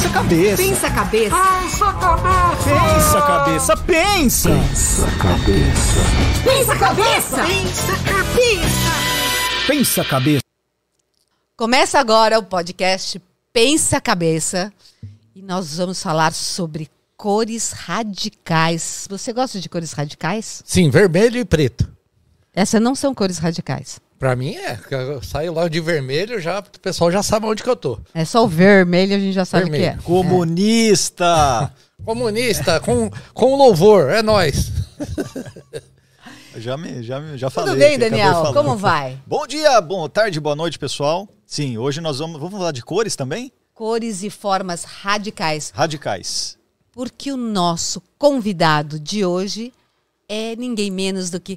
Pensa a cabeça. Pensa a cabeça. Pensa a cabeça. Pensa. Pensa a cabeça. Pensa a cabeça. Pensa a cabeça. Pensa a cabeça. Começa agora o podcast Pensa a Cabeça e nós vamos falar sobre cores radicais. Você gosta de cores radicais? Sim, vermelho e preto. Essas não são cores radicais. Pra mim é. Eu saio logo de vermelho, já, o pessoal já sabe onde que eu tô. É só o vermelho, a gente já sabe o que é. Comunista. Comunista, com, com louvor, é nós. Já me, já me, já falei. Tudo bem, Daniel? Como vai? Bom dia, boa tarde, boa noite, pessoal. Sim, hoje nós vamos, vamos falar de cores também? Cores e formas radicais. Radicais. Porque o nosso convidado de hoje é ninguém menos do que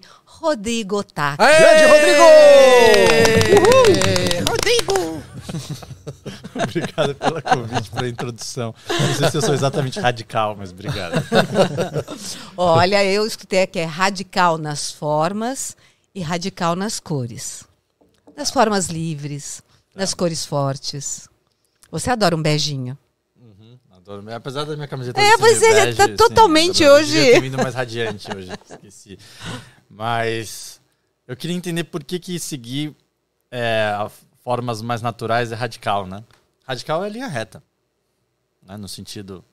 Rodrigo Otaku. Grande Rodrigo! Rodrigo! Obrigado pela convite para a introdução. Não sei se eu sou exatamente radical, mas obrigado. Olha, eu escutei que é radical nas formas e radical nas cores. Nas formas livres, nas cores fortes. Você adora um beijinho. Adoro. Apesar da minha camiseta É, pois é, bege, tá assim, totalmente eu hoje- vindo mais radiante hoje, esqueci. Mas eu queria entender por que que seguir é, formas mais naturais é radical, né? Radical é linha reta, né? No sentido,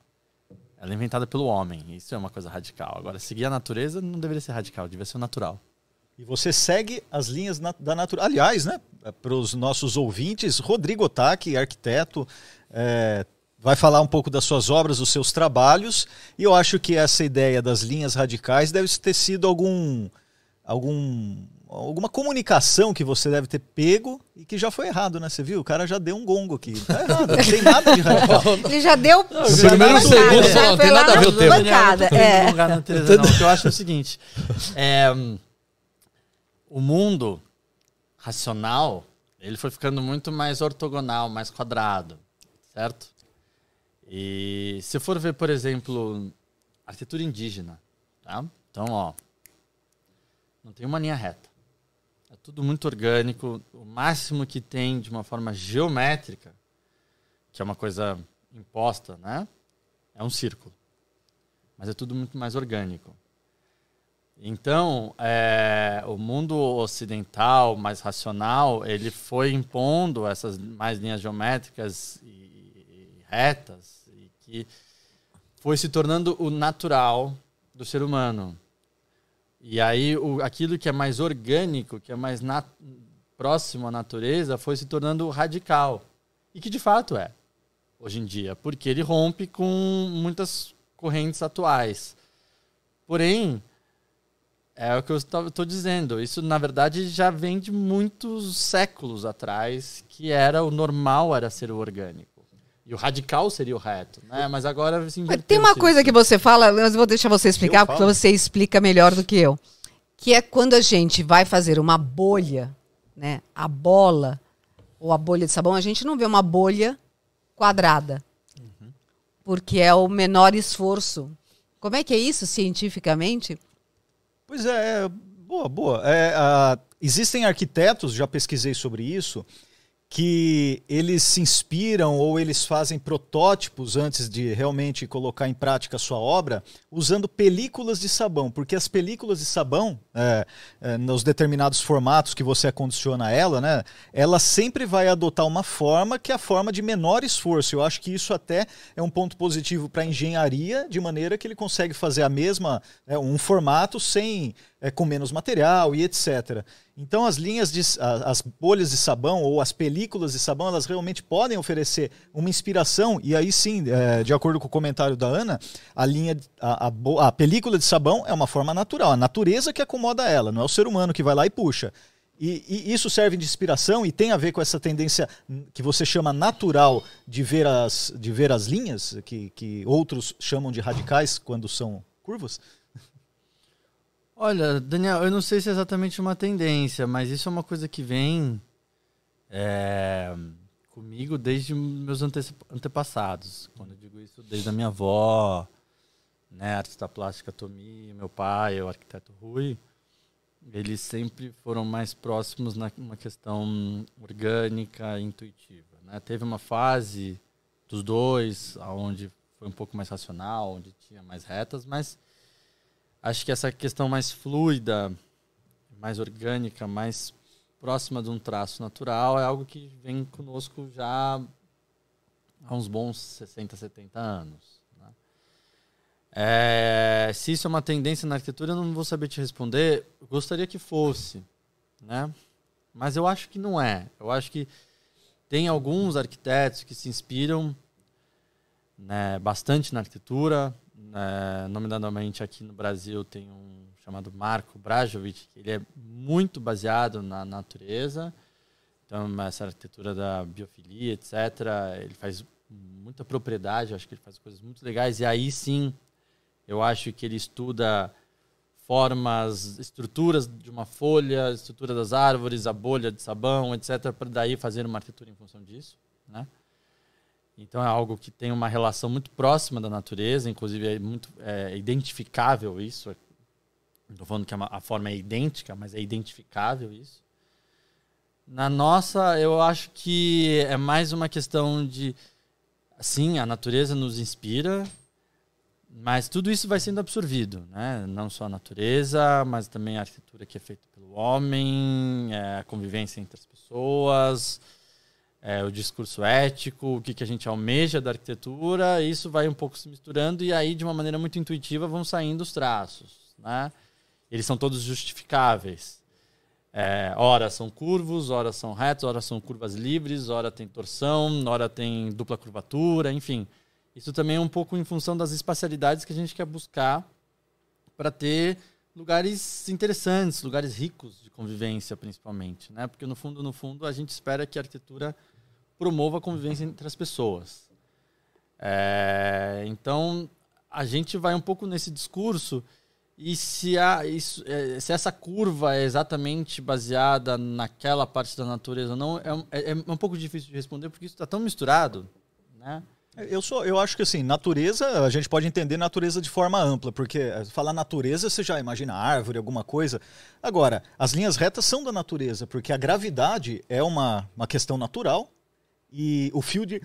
ela é inventada pelo homem, isso é uma coisa radical. Agora, seguir a natureza não deveria ser radical, deveria ser natural. E você segue as linhas da natureza. Aliás, né, para os nossos ouvintes, Rodrigo Otaki, arquiteto, é, vai falar um pouco das suas obras, dos seus trabalhos. E eu acho que essa ideia das linhas radicais deve ter sido algum, algum, alguma comunicação que você deve ter pego e que já foi errado, né? Você viu? O cara já deu um gongo aqui. Tá errado, não tem nada de radical. Ele já deu. Primeiro segundo, já não tem nada a ver o bancada, Não, não é. não. O que eu acho é o seguinte: é, o mundo racional ele foi ficando muito mais ortogonal, mais quadrado, certo? E se for ver, por exemplo, arquitetura indígena, tá? Então, ó, não tem uma linha reta. É tudo muito orgânico. O máximo que tem de uma forma geométrica, que é uma coisa imposta, né? É um círculo. Mas é tudo muito mais orgânico. Então, é, o mundo ocidental, mais racional, ele foi impondo essas mais linhas geométricas e, e retas, e que foi se tornando o natural do ser humano. E aí, o, aquilo que é mais orgânico, que é mais nat- próximo à natureza, foi se tornando radical. E que de fato é, hoje em dia, porque ele rompe com muitas correntes atuais. Porém, é o que eu estou dizendo. Isso, na verdade, já vem de muitos séculos atrás, que era o normal era ser o orgânico. E o radical seria o reto, né? Mas agora se Mas Tem uma coisa isso. que você fala, mas vou deixar você explicar, porque você explica melhor do que eu. Que é quando a gente vai fazer uma bolha, né? A bola ou a bolha de sabão, a gente não vê uma bolha quadrada. Porque é o menor esforço. Como é que é isso cientificamente? Pois é, é, boa, boa. É, ah, existem arquitetos, já pesquisei sobre isso, que eles se inspiram ou eles fazem protótipos antes de realmente colocar em prática a sua obra, usando películas de sabão, porque as películas de sabão, é, é, nos determinados formatos que você acondiciona ela, né, ela sempre vai adotar uma forma que é a forma de menor esforço. Eu acho que isso até é um ponto positivo para a engenharia, de maneira que ele consegue fazer a mesma, é, um formato sem é, com menos material e etc. Então as linhas de as bolhas de sabão ou as películas de sabão, elas realmente podem oferecer uma inspiração e aí sim, é, de acordo com o comentário da Ana, a linha a, a a película de sabão é uma forma natural, a natureza que acomoda ela, não é o ser humano que vai lá e puxa. E, e isso serve de inspiração e tem a ver com essa tendência que você chama natural de ver as, de ver as linhas, que, que outros chamam de radicais quando são curvas? Olha, Daniel, eu não sei se é exatamente uma tendência, mas isso é uma coisa que vem é, comigo desde meus ante- antepassados. Quando eu digo isso, desde a minha avó, né, artista plástica Tomi, meu pai, o arquiteto Rui, eles sempre foram mais próximos na uma questão orgânica, intuitiva. Né? Teve uma fase dos dois, aonde foi um pouco mais racional, onde tinha mais retas, mas acho que essa questão mais fluida, mais orgânica, mais próxima de um traço natural é algo que vem conosco já há uns bons 60, 70 anos. né? É, se isso é uma tendência na arquitetura, eu não vou saber te responder. Gostaria que fosse, né? Mas eu acho que não é. Eu acho que tem alguns arquitetos que se inspiram né, bastante na arquitetura. Né, nomeadamente aqui no Brasil tem um chamado Marco Brajovic, que ele é muito baseado na natureza. Então, essa arquitetura da biofilia, etc. Ele faz muita propriedade, acho que ele faz coisas muito legais. E aí sim, eu acho que ele estuda formas, estruturas de uma folha, estrutura das árvores, a bolha de sabão, etc., para daí fazer uma arquitetura em função disso, né? Então é algo que tem uma relação muito próxima da natureza, inclusive é muito é, identificável isso. Estou falando que a, a forma é idêntica, mas é identificável isso. Na nossa, eu acho que é mais uma questão de. Sim, a natureza nos inspira, mas tudo isso vai sendo absorvido, né? Não só a natureza, mas também a arquitetura que é feita pelo homem, é, a convivência entre as pessoas, é, o discurso ético, o que, que a gente almeja da arquitetura. Isso vai um pouco se misturando e aí, de uma maneira muito intuitiva, vão saindo os traços, né? Eles são todos justificáveis. É, ora são curvos, ora são retos, ora são curvas livres, ora tem torção, ora tem dupla curvatura, enfim. Isso também é um pouco em função das espacialidades que a gente quer buscar para ter lugares interessantes, lugares ricos de convivência, principalmente, né? Porque no fundo, no fundo, a gente espera que a arquitetura promova a convivência entre as pessoas. É, então, a gente vai um pouco nesse discurso e se, a, isso, é, se essa curva é exatamente baseada naquela parte da natureza ou não, é, é, é um pouco difícil de responder porque isso está tão misturado, né? Eu, sou, eu acho que assim, natureza, a gente pode entender natureza de forma ampla, porque eh, falar natureza, você já imagina árvore, alguma coisa. Agora, as linhas retas são da natureza, porque a gravidade é uma, uma questão natural e o fio de.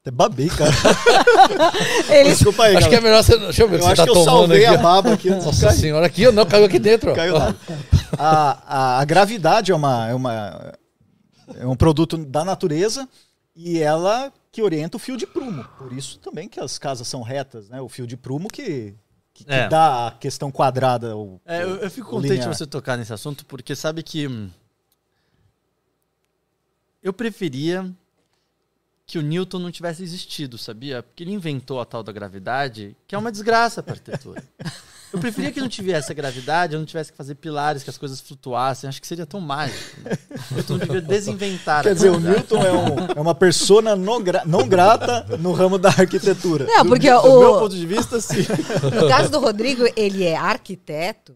Até babei, cara. Ele- Desculpa aí, Acho que é melhor você. Deixa eu ver Eu acho tá que eu tomando salvei aqui. a baba aqui. Nossa senhora, aqui não, caiu aqui dentro. Caiu lá. A, a, a gravidade é, uma, é, uma, é um produto da natureza e ela que orienta o fio de prumo. Por isso também que as casas são retas, né? O fio de prumo que, que, que É. dá a questão quadrada. O, É, eu, eu fico contente de linear. você tocar nesse assunto, porque sabe que hum, eu preferia que o Newton não tivesse existido, sabia? Porque ele inventou a tal da gravidade, que é uma desgraça para a arquitetura. Eu preferia que não tivesse a gravidade, eu não tivesse que fazer pilares, que as coisas flutuassem. Acho que seria tão mágico. Né? Newton devia desinventar Quer a dizer, o. Newton é, um, é uma persona não, gra- não grata no ramo da arquitetura. Não, porque Do meu o, ponto de vista, sim. no caso do Rodrigo, ele é arquiteto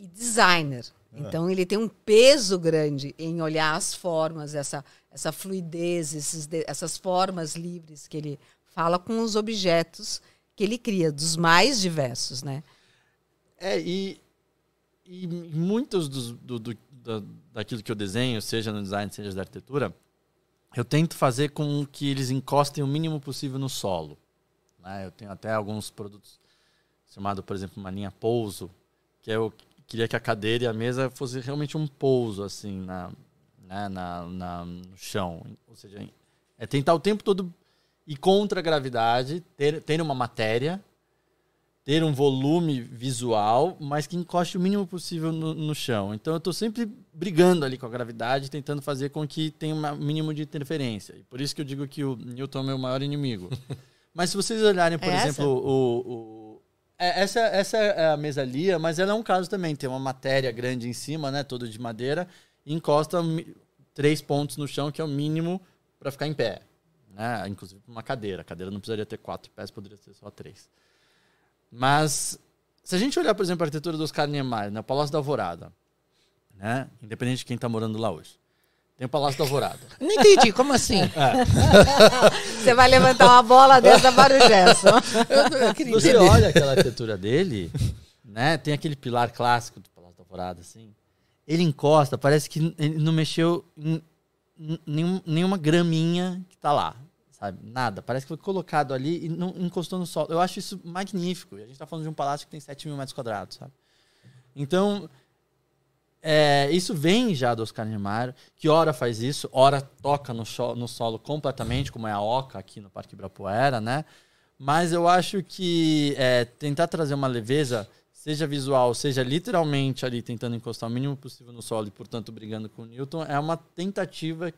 e designer. Então ele tem um peso grande em olhar as formas, essa, essa fluidez, esses essas formas livres que ele fala com os objetos que ele cria, dos mais diversos, né? É, e, e muitos dos, do, do- da, daquilo que eu desenho, seja no design, seja da arquitetura, eu tento fazer com que eles encostem o mínimo possível no solo. né? Eu tenho até alguns produtos chamado, por exemplo, uma linha pouso, que eu queria que a cadeira e a mesa fosse realmente um pouso assim na, né, na, na- no chão. Ou seja, é tentar o tempo todo ir contra a gravidade, ter, ter uma matéria ter um volume visual, mas que encoste o mínimo possível no, no chão. Então eu estou sempre brigando ali com a gravidade, tentando fazer com que tenha um mínimo de interferência. E por isso que eu digo que o Newton é o meu maior inimigo. mas se vocês olharem, por É essa? exemplo, o, o- é, essa, essa é a mesalia, mas ela é um caso também. Tem uma matéria grande em cima, né, toda de madeira, e encosta três pontos no chão, que é o mínimo para ficar em pé. Né? Inclusive pra uma cadeira. A cadeira não precisaria ter quatro pés, poderia ter só três. Mas, se a gente olhar, por exemplo, a arquitetura dos Oscar Niemeyer, né? o Palácio da Alvorada, né? independente de quem está morando lá hoje, tem o Palácio da Alvorada. Não entendi, como assim? Você vai levantar uma bola dessa para o Gerson. Você olha aquela arquitetura dele, né? tem aquele pilar clássico do Palácio da Alvorada, assim, ele encosta, parece que ele não mexeu em em nenhum- nenhuma graminha que está lá, sabe? Nada. Parece que foi colocado ali e não encostou no solo. Eu acho isso magnífico. A gente está falando de um palácio que tem 7 mil metros quadrados, sabe? Então, é, isso vem já do Oscar Niemeyer, que ora faz isso, ora toca no, no solo completamente, como é a Oca aqui no Parque Ibirapuera, né? Mas eu acho que é, tentar trazer uma leveza, seja visual, seja literalmente ali tentando encostar o mínimo possível no solo e, portanto, brigando com o Newton, é uma tentativa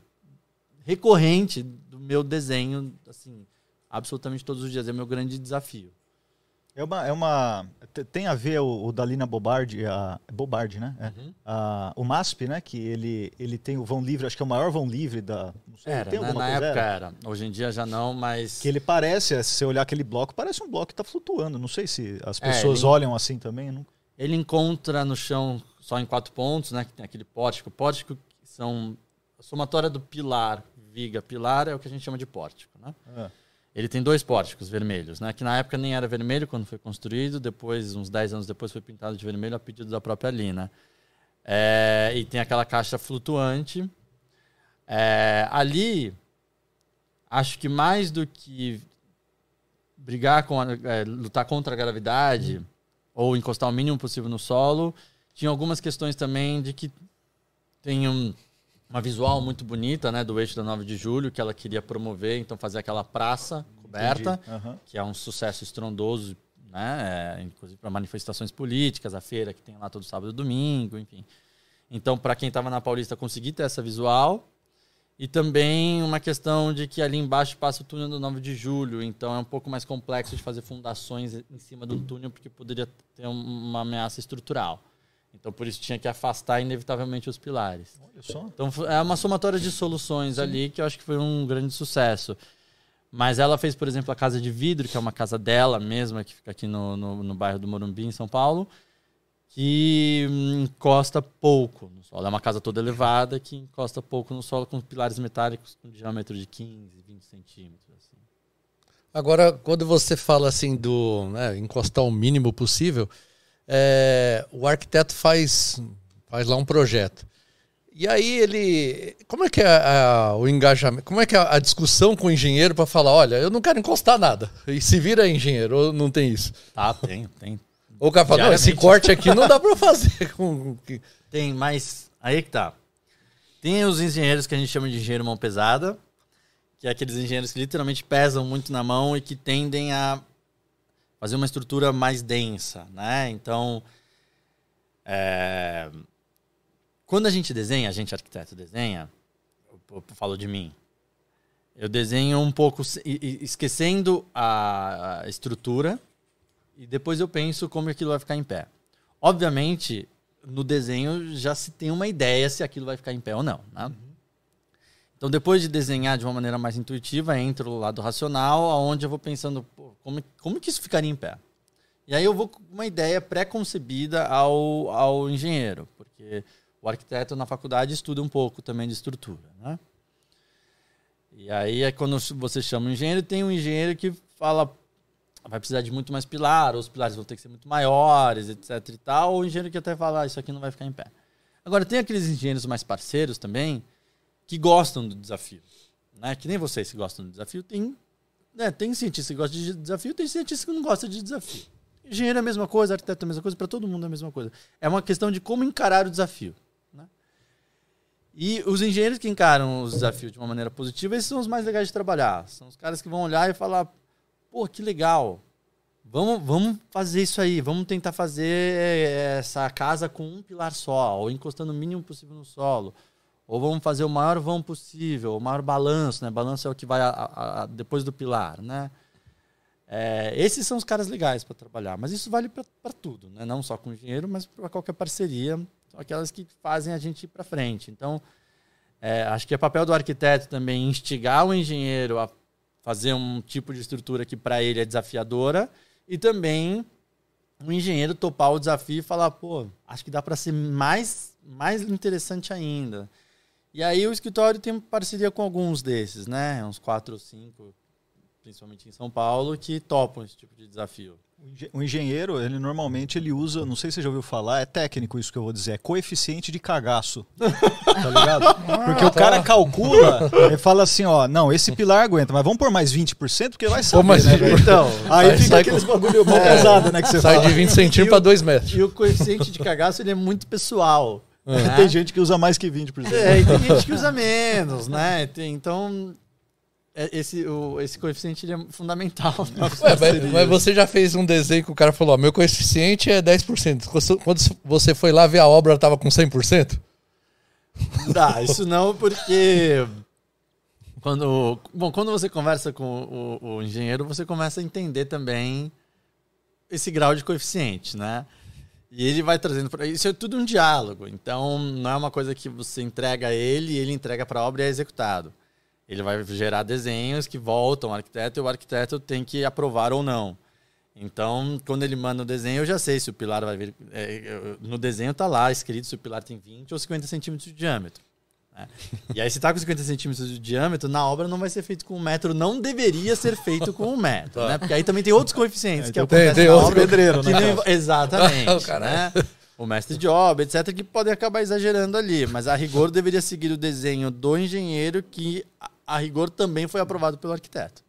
recorrente do meu desenho, assim, absolutamente todos os dias. É o meu grande desafio. É uma, é uma te- tem a ver o, o Dalina Bobardi, a Bobardi, né? É. Uhum. A- o MASP, né? Que ele, ele tem o vão livre, acho que é o maior vão livre da. Sei, Era, tem né? na época Era? era. Hoje em dia já não, mas... Que ele parece, se você olhar aquele bloco, parece um bloco que está flutuando. Não sei se as É, pessoas ele- olham assim também. Não... Ele encontra no chão só em quatro pontos, né? Que tem aquele pórtico. Pórtico que são a somatória do pilar, viga, pilar é o que a gente chama de pórtico, né? É. Ele tem dois pórticos vermelhos, né? Que na época nem era vermelho quando foi construído, depois, uns 10 anos depois, foi pintado de vermelho a pedido da própria Lina. É, e tem aquela caixa flutuante. É, ali, acho que mais do que brigar com a, é, lutar contra a gravidade ou encostar o mínimo possível no solo, tinha algumas questões também de que tem um, uma visual muito bonita, né, do eixo da 9 de julho que ela queria promover, então fazer aquela praça coberta. Aham. que é um sucesso estrondoso, né, é, inclusive para manifestações políticas, a feira que tem lá todo sábado e domingo, enfim. Então, para quem estava na Paulista conseguir ter essa visual, e também uma questão de que ali embaixo passa o túnel do 9 de julho, então é um pouco mais complexo de fazer fundações em cima do túnel, porque poderia ter um- uma ameaça estrutural. Então, por isso tinha que afastar inevitavelmente os pilares. Olha só. Então é uma somatória de soluções ali que eu acho que foi um grande sucesso. Mas ela fez, por exemplo, a Casa de Vidro, que é uma casa dela mesma, que fica aqui no, no, no bairro do Morumbi, em São Paulo, que hum, encosta pouco no solo. É uma casa toda elevada que encosta pouco no solo, com pilares metálicos com diâmetro de 15, 20 centímetros. assim. Agora, quando você fala assim do né, encostar o mínimo possível, é, o arquiteto faz, faz lá um projeto. E aí ele. Como é que é a- o engajamento? Como é que é a discussão com o engenheiro para falar, olha, eu não quero encostar nada. E se vira engenheiro, ou não tem isso? Tá, tem, tem. Ou o cara fala, não, esse corte aqui não dá para fazer. com- Tem, mas aí que tá. Tem os engenheiros que a gente chama de engenheiro mão pesada, que é aqueles engenheiros que literalmente pesam muito na mão e que tendem a fazer uma estrutura mais densa, né? Então, é, quando a gente desenha, a gente arquiteto desenha, eu, eu falo de mim, eu desenho um pouco esquecendo a, a estrutura e depois eu penso como aquilo vai ficar em pé. Obviamente, no desenho já se tem uma ideia se aquilo vai ficar em pé ou não. Né? Então, depois de desenhar de uma maneira mais intuitiva, entra o lado racional, aonde eu vou pensando como, como que isso ficaria em pé. E aí eu vou com uma ideia pré-concebida ao, ao engenheiro, porque o arquiteto na faculdade estuda um pouco também de estrutura. Né? E aí é quando você chama um engenheiro, tem um engenheiro que fala vai precisar de muito mais pilar, ou os pilares vão ter que ser muito maiores, etc e tal, ou o engenheiro que até fala, ah, isso aqui não vai ficar em pé. Agora, tem aqueles engenheiros mais parceiros também, que gostam do desafio. Né? Que nem vocês que gostam do desafio, tem, né, tem cientista que gosta de desafio, tem cientista que não gosta de desafio. Engenheiro é a mesma coisa, arquiteto é a mesma coisa, para todo mundo é a mesma coisa. É uma questão de como encarar o desafio. né? E os engenheiros que encaram os desafios de uma maneira positiva, esses são os mais legais de trabalhar. São os caras que vão olhar e falar, pô, que legal. Vamos, vamos fazer isso aí. Vamos tentar fazer eh, essa casa com um pilar só, ou encostando o mínimo possível no solo. Ou vamos fazer o maior vão possível, o maior balanço, né? Balanço é o que vai a- a- a- depois do pilar, né? É, esses são os caras legais para trabalhar, mas isso vale para tudo, né? Não só com engenheiro, mas para qualquer parceria. São aquelas que fazem a gente ir para frente. Então, é, acho que é papel do arquiteto também instigar o engenheiro a fazer um tipo de estrutura que para ele é desafiadora e também o engenheiro topar o desafio e falar, pô, acho que dá para ser mais, mais interessante ainda. E aí o escritório tem parceria com alguns desses, né? Uns quatro ou cinco principalmente em São Paulo, que topam esse tipo de desafio. O engen- O engenheiro, ele normalmente ele usa, não sei se você já ouviu falar, é técnico isso que eu vou dizer, é coeficiente de cagaço. Tá ligado? Porque o cara calcula e fala assim, ó, não, esse pilar aguenta, mas vamos pôr mais 20% porque vai saber, mais né, velho? 20%. Então, aí Sai- fica sai aqueles com- bagulho mó pesado, né, que você Sai fala. de 20 centímetros para 2 metros. E o coeficiente de cagaço ele é muito pessoal. Né? Tem gente que usa mais que 20%. É, e tem gente que usa menos, né? Tem- então, é, esse, o, esse coeficiente ele é fundamental. Ué, mas, mas você já fez um desenho que o cara falou, ó, meu coeficiente é 10%. Quando- Quando você foi lá ver a obra, ela tava com 100%? Dá, isso não, porque quando, bom, quando você conversa com o, o engenheiro, você começa a entender também esse grau de coeficiente, né? E ele vai trazendo para isso é tudo um diálogo. Então, não é uma coisa que você entrega a ele ele entrega para a obra e é executado. Ele vai gerar desenhos que voltam ao arquiteto e o arquiteto tem que aprovar ou não. Então, quando ele manda o desenho, eu já sei se o pilar vai vir. é, no desenho tá lá escrito se o pilar tem 20 ou 50 centímetros de diâmetro. Né? E aí, se tá com 50 centímetros de diâmetro, na obra não vai ser feito com um metro, não deveria ser feito com um metro, né? Porque aí também tem outros coeficientes que Tem- acontecem tem na obra. pedreiro, que né? Exatamente. O cara- né? O mestre de obra, etc., que podem acabar exagerando ali. Mas a rigor deveria seguir o desenho do engenheiro, que a- rigor também foi aprovado pelo arquiteto.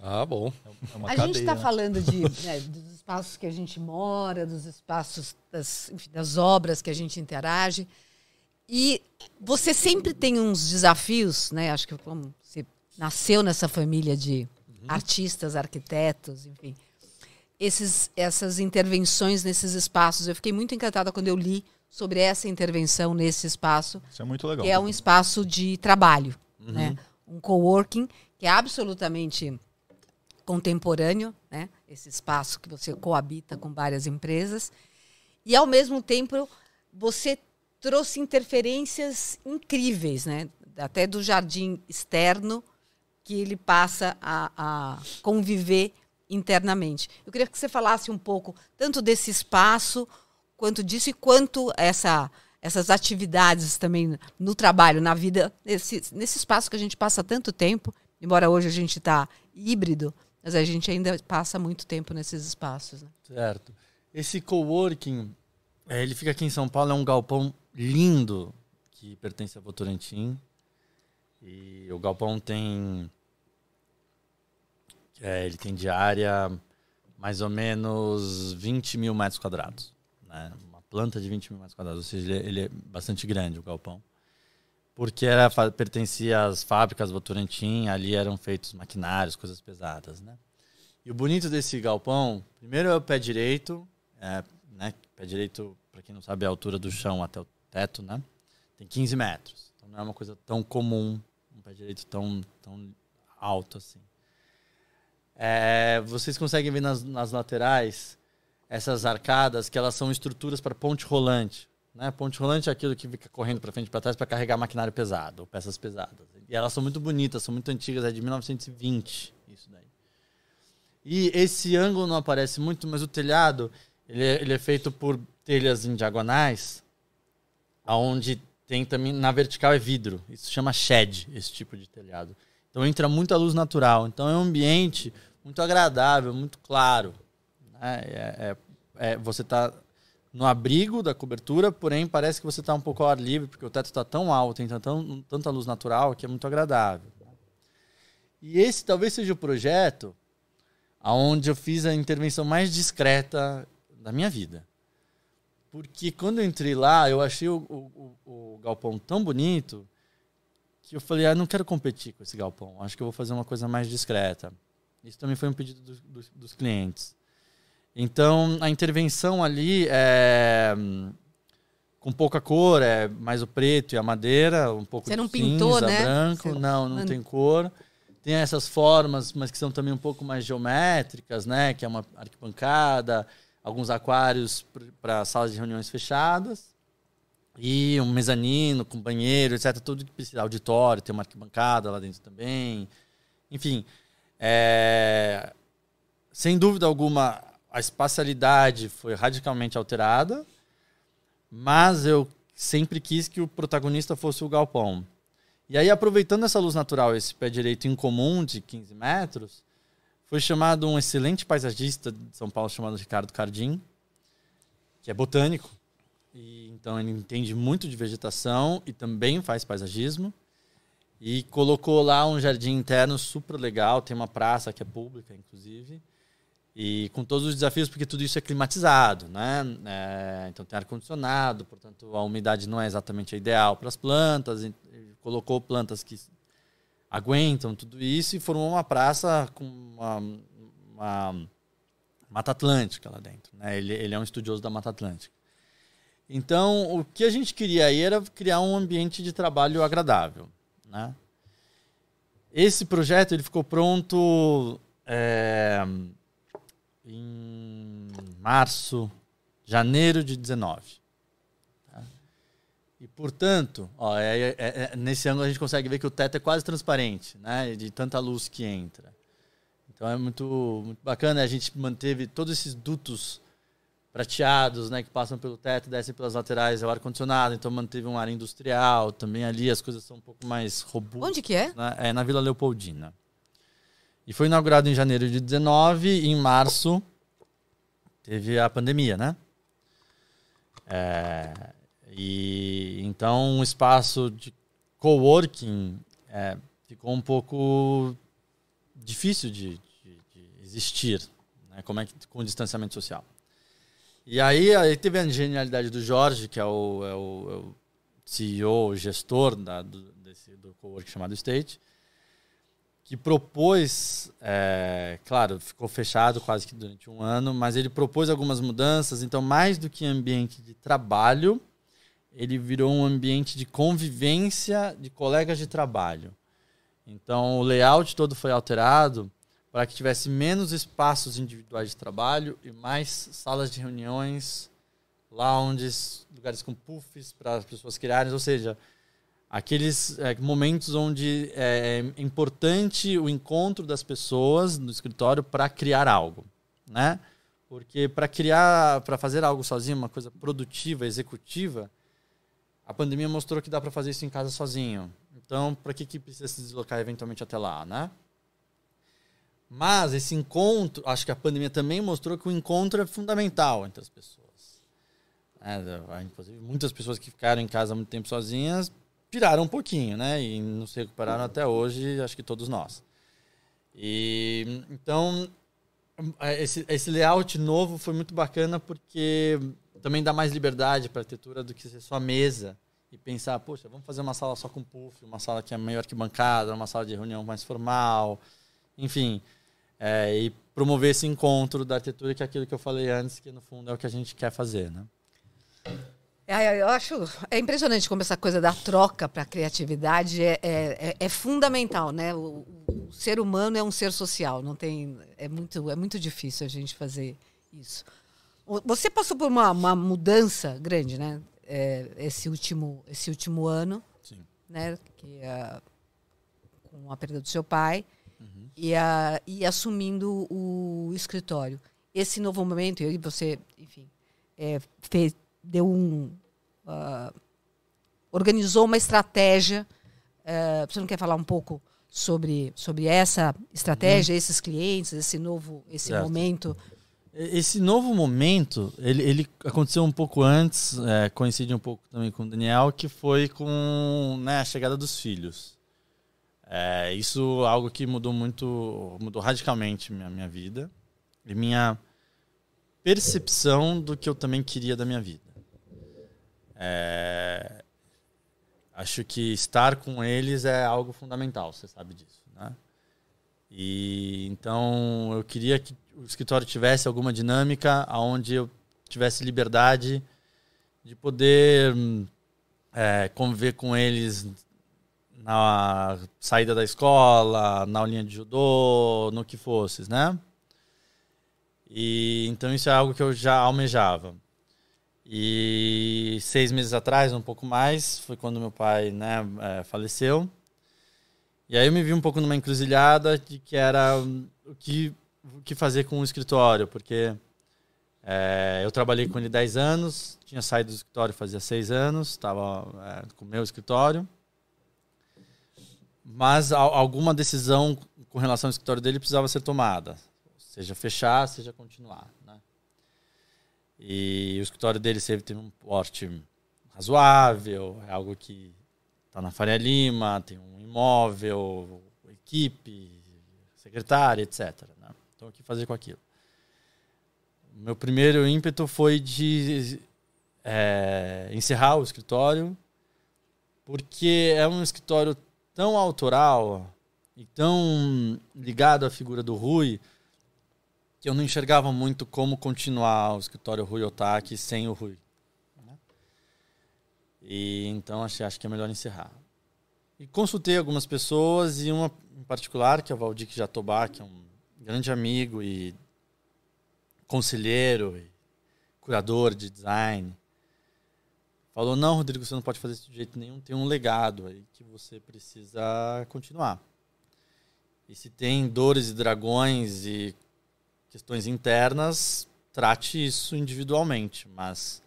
Ah, bom. É uma a gente cadeia, está né? falando de, né, dos espaços que a gente mora, dos espaços das, enfim, das obras que a gente interage. E você sempre tem uns desafios, né? Acho que como você nasceu nessa família de artistas, arquitetos, enfim. Esses, essas intervenções nesses espaços. Eu fiquei muito encantada quando eu li sobre essa intervenção nesse espaço Isso é muito legal. que é um espaço de trabalho, né? Um coworking que é absolutamente contemporâneo, né? Esse espaço que você coabita com várias empresas e ao mesmo tempo você trouxe interferências incríveis, né? Até do jardim externo que ele passa a, a conviver internamente. Eu queria que você falasse um pouco tanto desse espaço quanto disso e quanto essa essas atividades também no trabalho, na vida, nesse, nesse espaço que a gente passa tanto tempo, embora hoje a gente está híbrido, mas a gente ainda passa muito tempo nesses espaços. Né? Certo. Esse coworking, é, ele fica aqui em São Paulo, é um galpão lindo que pertence a Votorantim. E o galpão tem. é, ele tem de área mais ou menos 20 mil metros quadrados. Né? Uma planta de 20 mil metros quadrados, ou seja, ele é, ele é bastante grande o galpão. Porque era, pertencia às fábricas Votorantim, ali eram feitos maquinários, coisas pesadas, né? E o bonito desse galpão, primeiro é o pé direito, é, né? Pé direito, para quem não sabe, é a altura do chão até o teto, né? Tem 15 metros. Então não é uma coisa tão comum, um pé direito tão, tão alto assim. É, vocês conseguem ver nas, nas laterais essas arcadas que elas são estruturas para ponte rolante. Né? Ponte rolante é aquilo que fica correndo para frente e para trás para carregar maquinário pesado, ou peças pesadas. E elas são muito bonitas, são muito antigas, é de 1920 isso daí. E esse ângulo não aparece muito, mas o telhado ele é, ele é feito por telhas em diagonais, aonde tem também na vertical é vidro. Isso chama shed, esse tipo de telhado. Então entra muita luz natural. Então é um ambiente muito agradável, muito claro. né? É, é- é- você está no abrigo da cobertura, porém parece que você está um pouco ao ar livre, porque o teto está tão alto, entra tão, tanta luz natural que é muito agradável. E esse talvez seja o projeto aonde eu fiz a intervenção mais discreta da minha vida. Porque quando eu entrei lá, eu achei o, o- o- galpão tão bonito que eu falei, ah, não quero competir com esse galpão. Acho que eu vou fazer uma coisa mais discreta. Isso também foi um pedido dos, dos- dos clientes. Então, a intervenção ali é com pouca cor, é mais o preto e a madeira, um pouco Você não pintou, cinza, né? branco. Você- Não, não tem cor. Tem essas formas, mas que são também um pouco mais geométricas, né? Que é uma arquibancada, alguns aquários para salas de reuniões fechadas. E um mezanino com banheiro, etc. Tudo que precisa. Auditório, tem uma arquibancada lá dentro também. Enfim, é, sem dúvida alguma, a espacialidade foi radicalmente alterada, mas eu sempre quis que o protagonista fosse o galpão. E aí, aproveitando essa luz natural, esse pé direito incomum de 15 metros, foi chamado um excelente paisagista de São Paulo chamado Ricardo Cardim, que é botânico. E, então ele entende muito de vegetação e também faz paisagismo. E colocou lá um jardim interno super legal, tem uma praça que é pública, inclusive. E com todos os desafios, porque tudo isso é climatizado, né? É, então tem ar-condicionado, portanto a umidade não é exatamente a ideal para as plantas. colocou plantas que aguentam tudo isso e formou uma praça com uma, uma Mata Atlântica lá dentro. Né? Ele, ele é um estudioso da Mata Atlântica. Então, o que a gente queria aí era criar um ambiente de trabalho agradável. Né? Esse projeto ele ficou pronto é, em março, janeiro de 19. E, portanto, ó, é- é- é- nesse ângulo a gente consegue ver que o teto é quase transparente, né? de tanta luz que entra. Então é muito, muito bacana. A gente manteve todos esses dutos prateados, né, que passam pelo teto, descem pelas laterais, é o ar condicionado. Então manteve um ar industrial. Também ali as coisas são um pouco mais robustas. Onde que é? né? É na Vila Leopoldina. E foi inaugurado em janeiro de 19 e em março teve a pandemia, né? É, e então um espaço de coworking é, ficou um pouco difícil de, de- de existir, né? Como é que com distanciamento social? E aí, aí teve a genialidade do Jorge, que é o, é o, é o CEO, gestor da, do, desse, do coworking chamado State, que propôs, é, claro, ficou fechado quase que durante um ano, mas ele propôs algumas mudanças. Então, mais do que ambiente de trabalho, ele virou um ambiente de convivência de colegas de trabalho. Então, o layout todo foi alterado para que tivesse menos espaços individuais de trabalho e mais salas de reuniões, lounges, lugares com puffs para as pessoas criarem, ou seja, aqueles é, momentos onde é importante o encontro das pessoas no escritório para criar algo, né? Porque para criar, para fazer algo sozinho, uma coisa produtiva, executiva, a pandemia mostrou que dá para fazer isso em casa sozinho. Então, para que que precisa se deslocar eventualmente até lá, né? Mas esse encontro, acho que a pandemia também mostrou que o encontro é fundamental entre as pessoas. É, inclusive, muitas pessoas que ficaram em casa muito tempo sozinhas piraram um pouquinho, né? E não se recuperaram até hoje, acho que todos nós. E então esse, esse layout novo foi muito bacana porque também dá mais liberdade para a arquitetura do que ser só mesa e pensar, poxa, vamos fazer uma sala só com puff, uma sala que é maior que bancada, uma sala de reunião mais formal, enfim, é, e promover esse encontro da arquitetura que é aquilo que eu falei antes, que no fundo é o que a gente quer fazer, né? É, eu acho é impressionante como essa coisa da troca para a criatividade é, é, é- é fundamental, né? O, o ser humano é um ser social, não tem é muito é muito difícil a gente fazer isso. Você passou por uma, uma mudança grande, né? É, esse último esse último ano, Sim. né? Que é, com a perda do seu pai Uhum. e, a, e assumindo o escritório. Esse novo momento, e você, enfim, é, fez, deu um. ah, organizou uma estratégia. eh, você não quer falar um pouco sobre, sobre essa estratégia, esses clientes, esse novo esse Certo. momento? Esse novo momento, ele, ele aconteceu um pouco antes, é, coincide um pouco também com o Daniel, que foi com né, a chegada dos filhos. É, isso é algo que mudou muito, mudou radicalmente minha, minha vida e minha percepção do que eu também queria da minha vida. É, acho que estar com eles é algo fundamental, você sabe disso, né? E então eu queria que o escritório tivesse alguma dinâmica onde eu tivesse liberdade de poder é, conviver com eles na saída da escola, na aulinha de judô, no que fosse, né? E então isso é algo que eu já almejava. E seis meses atrás, um pouco mais, foi quando meu pai né, é, faleceu. E aí eu me vi um pouco numa encruzilhada de que era o que, que fazer com o escritório, porque é, eu trabalhei com ele 10 anos, tinha saído do escritório fazia 6 anos, estava é, com o meu escritório. mas al- alguma decisão com relação ao escritório dele precisava ser tomada. Seja fechar, seja continuar. Né? E o escritório dele sempre teve um porte razoável, é algo que está na Faria Lima, tem um imóvel, equipe, secretária, etc. Então, o que fazer com aquilo? Meu primeiro ímpeto foi de é, encerrar o escritório, porque é um escritório tão autoral e tão ligado à figura do Rui que eu não enxergava muito como continuar o escritório Rui Otaki sem o Rui. E então achei, acho que é melhor encerrar. E consultei algumas pessoas e uma em particular, que é o Valdir Jatobá, que é um grande amigo e conselheiro e curador de design. Falou: Não, Rodrigo, você não pode fazer isso de jeito nenhum. Tem um legado aí que você precisa continuar. E se tem dores e dragões e questões internas, trate isso individualmente, mas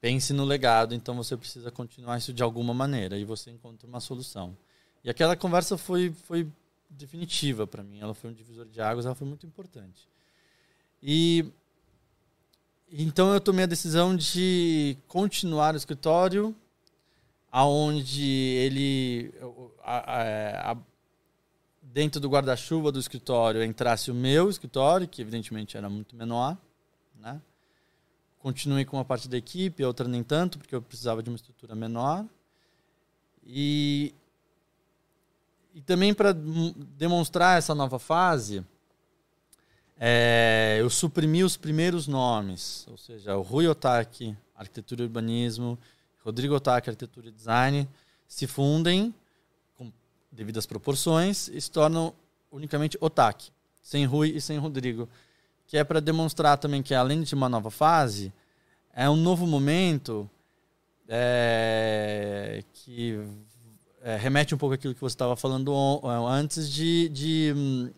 pense no legado, então você precisa continuar isso de alguma maneira e você encontra uma solução. E aquela conversa foi, foi definitiva para mim, ela foi um divisor de águas, ela foi muito importante. E então eu tomei a decisão de continuar o escritório, aonde ele a- a- a- dentro do guarda-chuva do escritório entrasse o meu escritório, que evidentemente era muito menor, né? Continuei com uma parte da equipe, outra nem tanto, porque eu precisava de uma estrutura menor. E e também para demonstrar essa nova fase, é, eu suprimi os primeiros nomes, ou seja, o Rui Otaki, Arquitetura e Urbanismo, Rodrigo Otaki, Arquitetura e Design, se fundem com devidas proporções e se tornam unicamente Otaki, sem Rui e sem Rodrigo, que é para demonstrar também que além de uma nova fase, é um novo momento é, que é, remete um pouco àquilo que você estava falando on- antes de, de hum,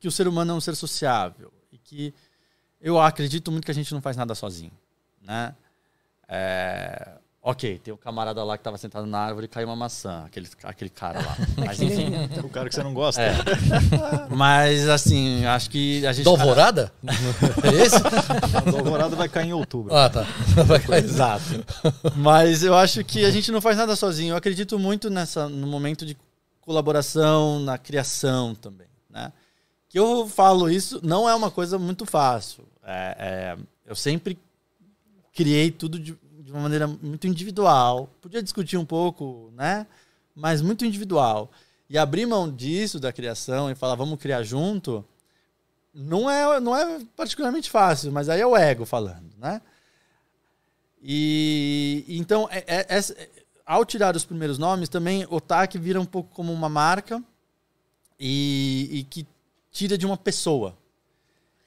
que o ser humano é um ser sociável e que eu acredito muito que a gente não faz nada sozinho, né? É, ok, tem o camarada lá que estava sentado na árvore e caiu uma maçã, aquele, aquele cara lá. Mas enfim, O cara que você não gosta. é. mas assim, acho que a gente Da Alvorada? É esse? O Alvorada vai cair em outubro. Ah, tá. Vai cair. Exato. Mas eu acho que a gente não faz nada sozinho. Eu acredito muito nessa no momento de colaboração, na criação também, né? Que eu falo isso não é uma coisa muito fácil. É, é, eu sempre criei tudo de, de uma maneira muito individual. Podia discutir um pouco, né? Mas muito individual. E abrir mão disso da criação e falar vamos criar junto, não é, não é particularmente fácil, mas aí é o ego falando, né? E então, é- é- é- ao tirar os primeiros nomes, também o TAC vira um pouco como uma marca e, e que tira de uma pessoa.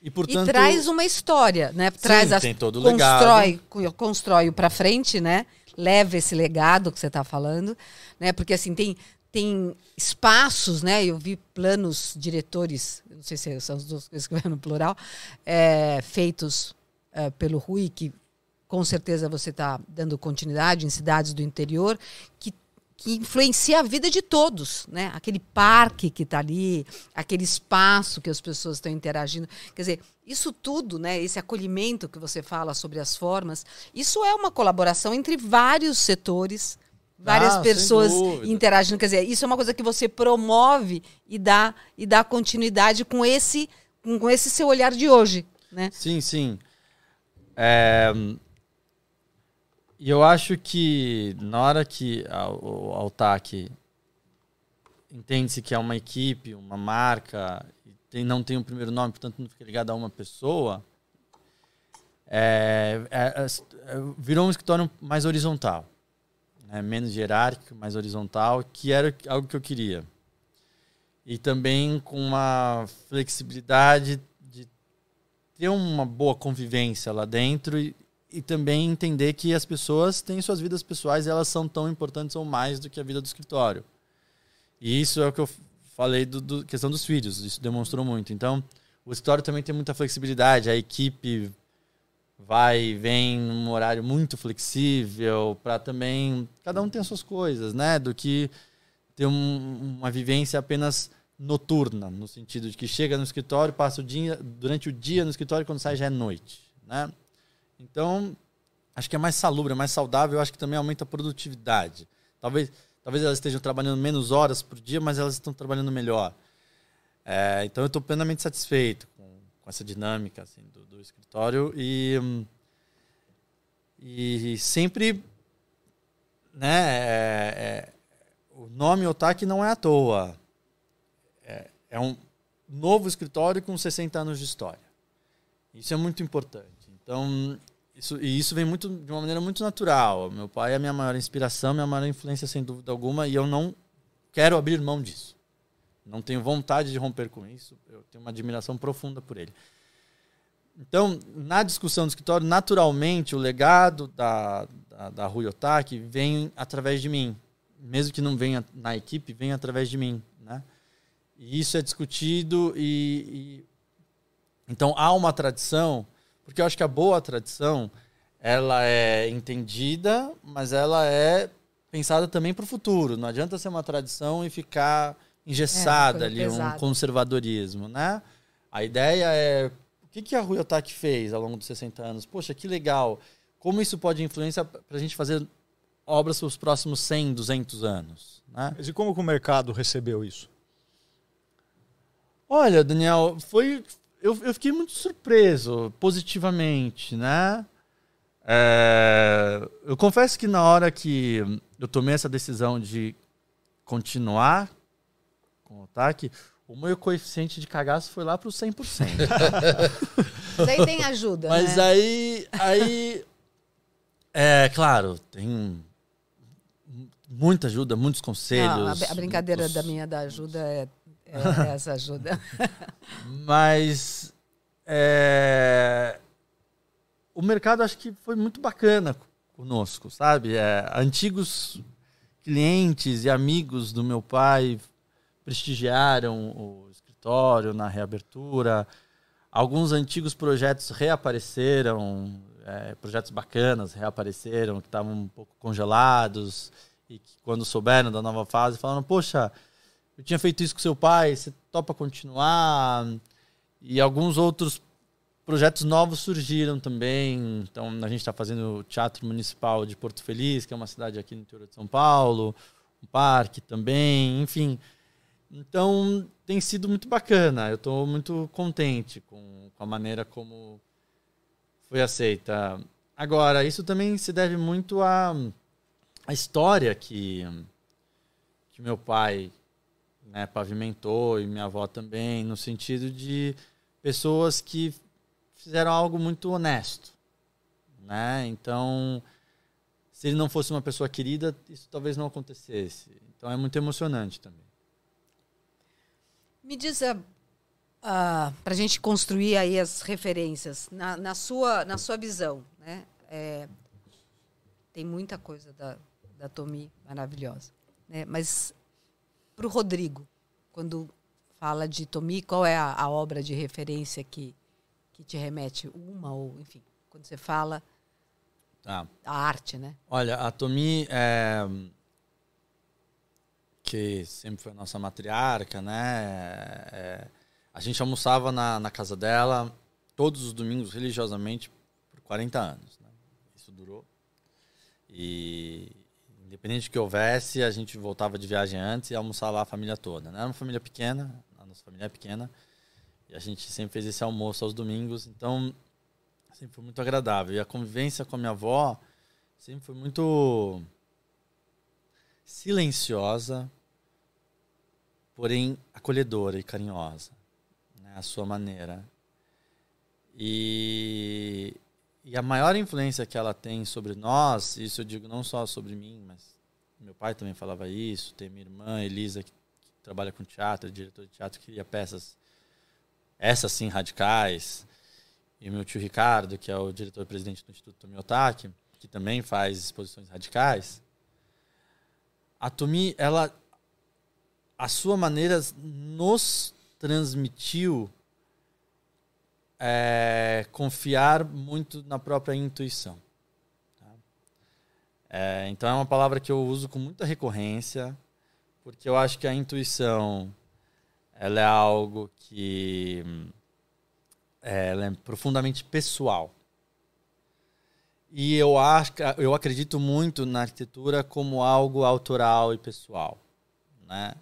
E, portanto, e traz uma história, né? Traz Sim, as, tem todo o constrói, co- constrói para frente, né? Leva esse legado que você está falando, né? Porque assim tem tem espaços, né? Eu vi planos diretores, não sei se são as duas coisas que vai no plural, é, feitos é, pelo Rui que com certeza você está dando continuidade em cidades do interior que que influencia a vida de todos, né? Aquele parque que está ali, aquele espaço que as pessoas estão interagindo. Quer dizer, isso tudo, né? Esse acolhimento que você fala sobre as formas, isso é uma colaboração entre vários setores, várias Ah, pessoas interagindo. Quer dizer, isso é uma coisa que você promove e dá e dá continuidade com esse com esse seu olhar de hoje, né? Sim, sim. É, E eu acho que na hora que a- o Altac entende-se que é uma equipe, uma marca, e tem- não tem um primeiro nome, portanto não fica ligado a uma pessoa, é, é- é- virou um escritório mais horizontal. né? Menos hierárquico, mais horizontal, que era algo que eu queria. E também com uma flexibilidade de ter uma boa convivência lá dentro e também entender que as pessoas têm suas vidas pessoais e elas são tão importantes ou mais do que a vida do escritório. E isso é o que eu falei do, do questão dos filhos, isso demonstrou muito. Então, o escritório também tem muita flexibilidade, a equipe vai e vem num horário muito flexível para também cada um tem as suas coisas, né? Do que ter um- uma vivência apenas noturna, no sentido de que chega no escritório, passa o dia durante o dia no escritório e quando sai já é noite, né? Então, acho que é mais salubre, é mais saudável, acho que também aumenta a produtividade. Talvez, talvez elas estejam trabalhando menos horas por dia, mas elas estão trabalhando melhor. É, então eu estou plenamente satisfeito com, com essa dinâmica assim, do, do escritório e, e sempre né, é- é- o nome Otaki não é à toa. É, é um novo escritório com 60 anos de história. Isso é muito importante. Então, isso, e isso vem muito, de uma maneira muito natural. Meu pai é a minha maior inspiração, minha maior influência, sem dúvida alguma, e eu não quero abrir mão disso. Não tenho vontade de romper com isso. Eu tenho uma admiração profunda por ele. Então, na discussão do escritório, naturalmente, o legado da, da, da Rui Otaki vem através de mim. Mesmo que não venha na equipe, vem através de mim. Né? E isso é discutido e, e- Então, há uma tradição, porque eu acho que a boa tradição, ela é entendida, mas ela é pensada também para o futuro. Não adianta ser uma tradição e ficar engessada coisa ali, um pesada. conservadorismo, né? A ideia é o que, que a Rui Otaki fez ao longo dos 60 anos? Poxa, que legal. Como isso pode influenciar para a gente fazer obras para os próximos 100, 200 anos? Né? Mas e como que o mercado recebeu isso? Olha, Daniel, foi. Eu, eu fiquei muito surpreso, positivamente, né? É, eu confesso que na hora que eu tomei essa decisão de continuar com o ataque, o meu coeficiente de cagaço foi lá para os 100%. Daí tem ajuda, Mas né? aí, aí. É, claro, tem muita ajuda, muitos conselhos. Não, a, a brincadeira muitos- da minha da ajuda é, é essa ajuda. Mas é, o mercado acho que foi muito bacana conosco, sabe? É, antigos clientes e amigos do meu pai prestigiaram o escritório na reabertura. Alguns antigos projetos reapareceram, é, projetos bacanas reapareceram, que estavam um pouco congelados e que quando souberam da nova fase falaram, poxa, eu tinha feito isso com seu pai, você topa continuar? E alguns outros projetos novos surgiram também. Então, a gente está fazendo o Teatro Municipal de Porto Feliz, que é uma cidade aqui no interior de São Paulo, um parque também, enfim. Então, tem sido muito bacana. Eu estou muito contente com, com a maneira como foi aceita. Agora, isso também se deve muito à, à história que, que meu pai né, pavimentou e minha avó também, no sentido de pessoas que fizeram algo muito honesto, né? Então, se ele não fosse uma pessoa querida, isso talvez não acontecesse. Então é muito emocionante também. Me diz, a, para a gente construir aí as referências, na, na sua, na sua visão, né? É, tem muita coisa da, da Tomi maravilhosa. Né? Mas para o Rodrigo, quando fala de Tomi, qual é a, a obra de referência que, que te remete? Uma ou, enfim, quando você fala Tá. a arte, né? Olha, a Tomi, é, que sempre foi a nossa matriarca, né? é, a gente almoçava na, na casa dela todos os domingos religiosamente por 40 anos. Né? Isso durou. E independente do que houvesse, a gente voltava de viagem antes e almoçava lá a família toda. Né? Era uma família pequena, a nossa família é pequena, e a gente sempre fez esse almoço aos domingos, então sempre foi muito agradável. E a convivência com a minha avó sempre foi muito silenciosa, porém acolhedora e carinhosa, né? a sua maneira. E, e a maior influência que ela tem sobre nós, isso eu digo não só sobre mim, mas meu pai também falava isso, tem minha irmã Elisa que, que trabalha com teatro, é diretor de teatro, que cria peças, essas sim radicais, e meu tio Ricardo, que é o diretor-presidente do Instituto Tomiotaki, que também faz exposições radicais. A Tomi, ela, a sua maneira nos transmitiu é, confiar muito na própria intuição. tá? É, então é uma palavra que eu uso com muita recorrência, porque eu acho que a intuição ela é algo que é, é profundamente pessoal. E eu acho, eu acredito muito na arquitetura como algo autoral e pessoal, né?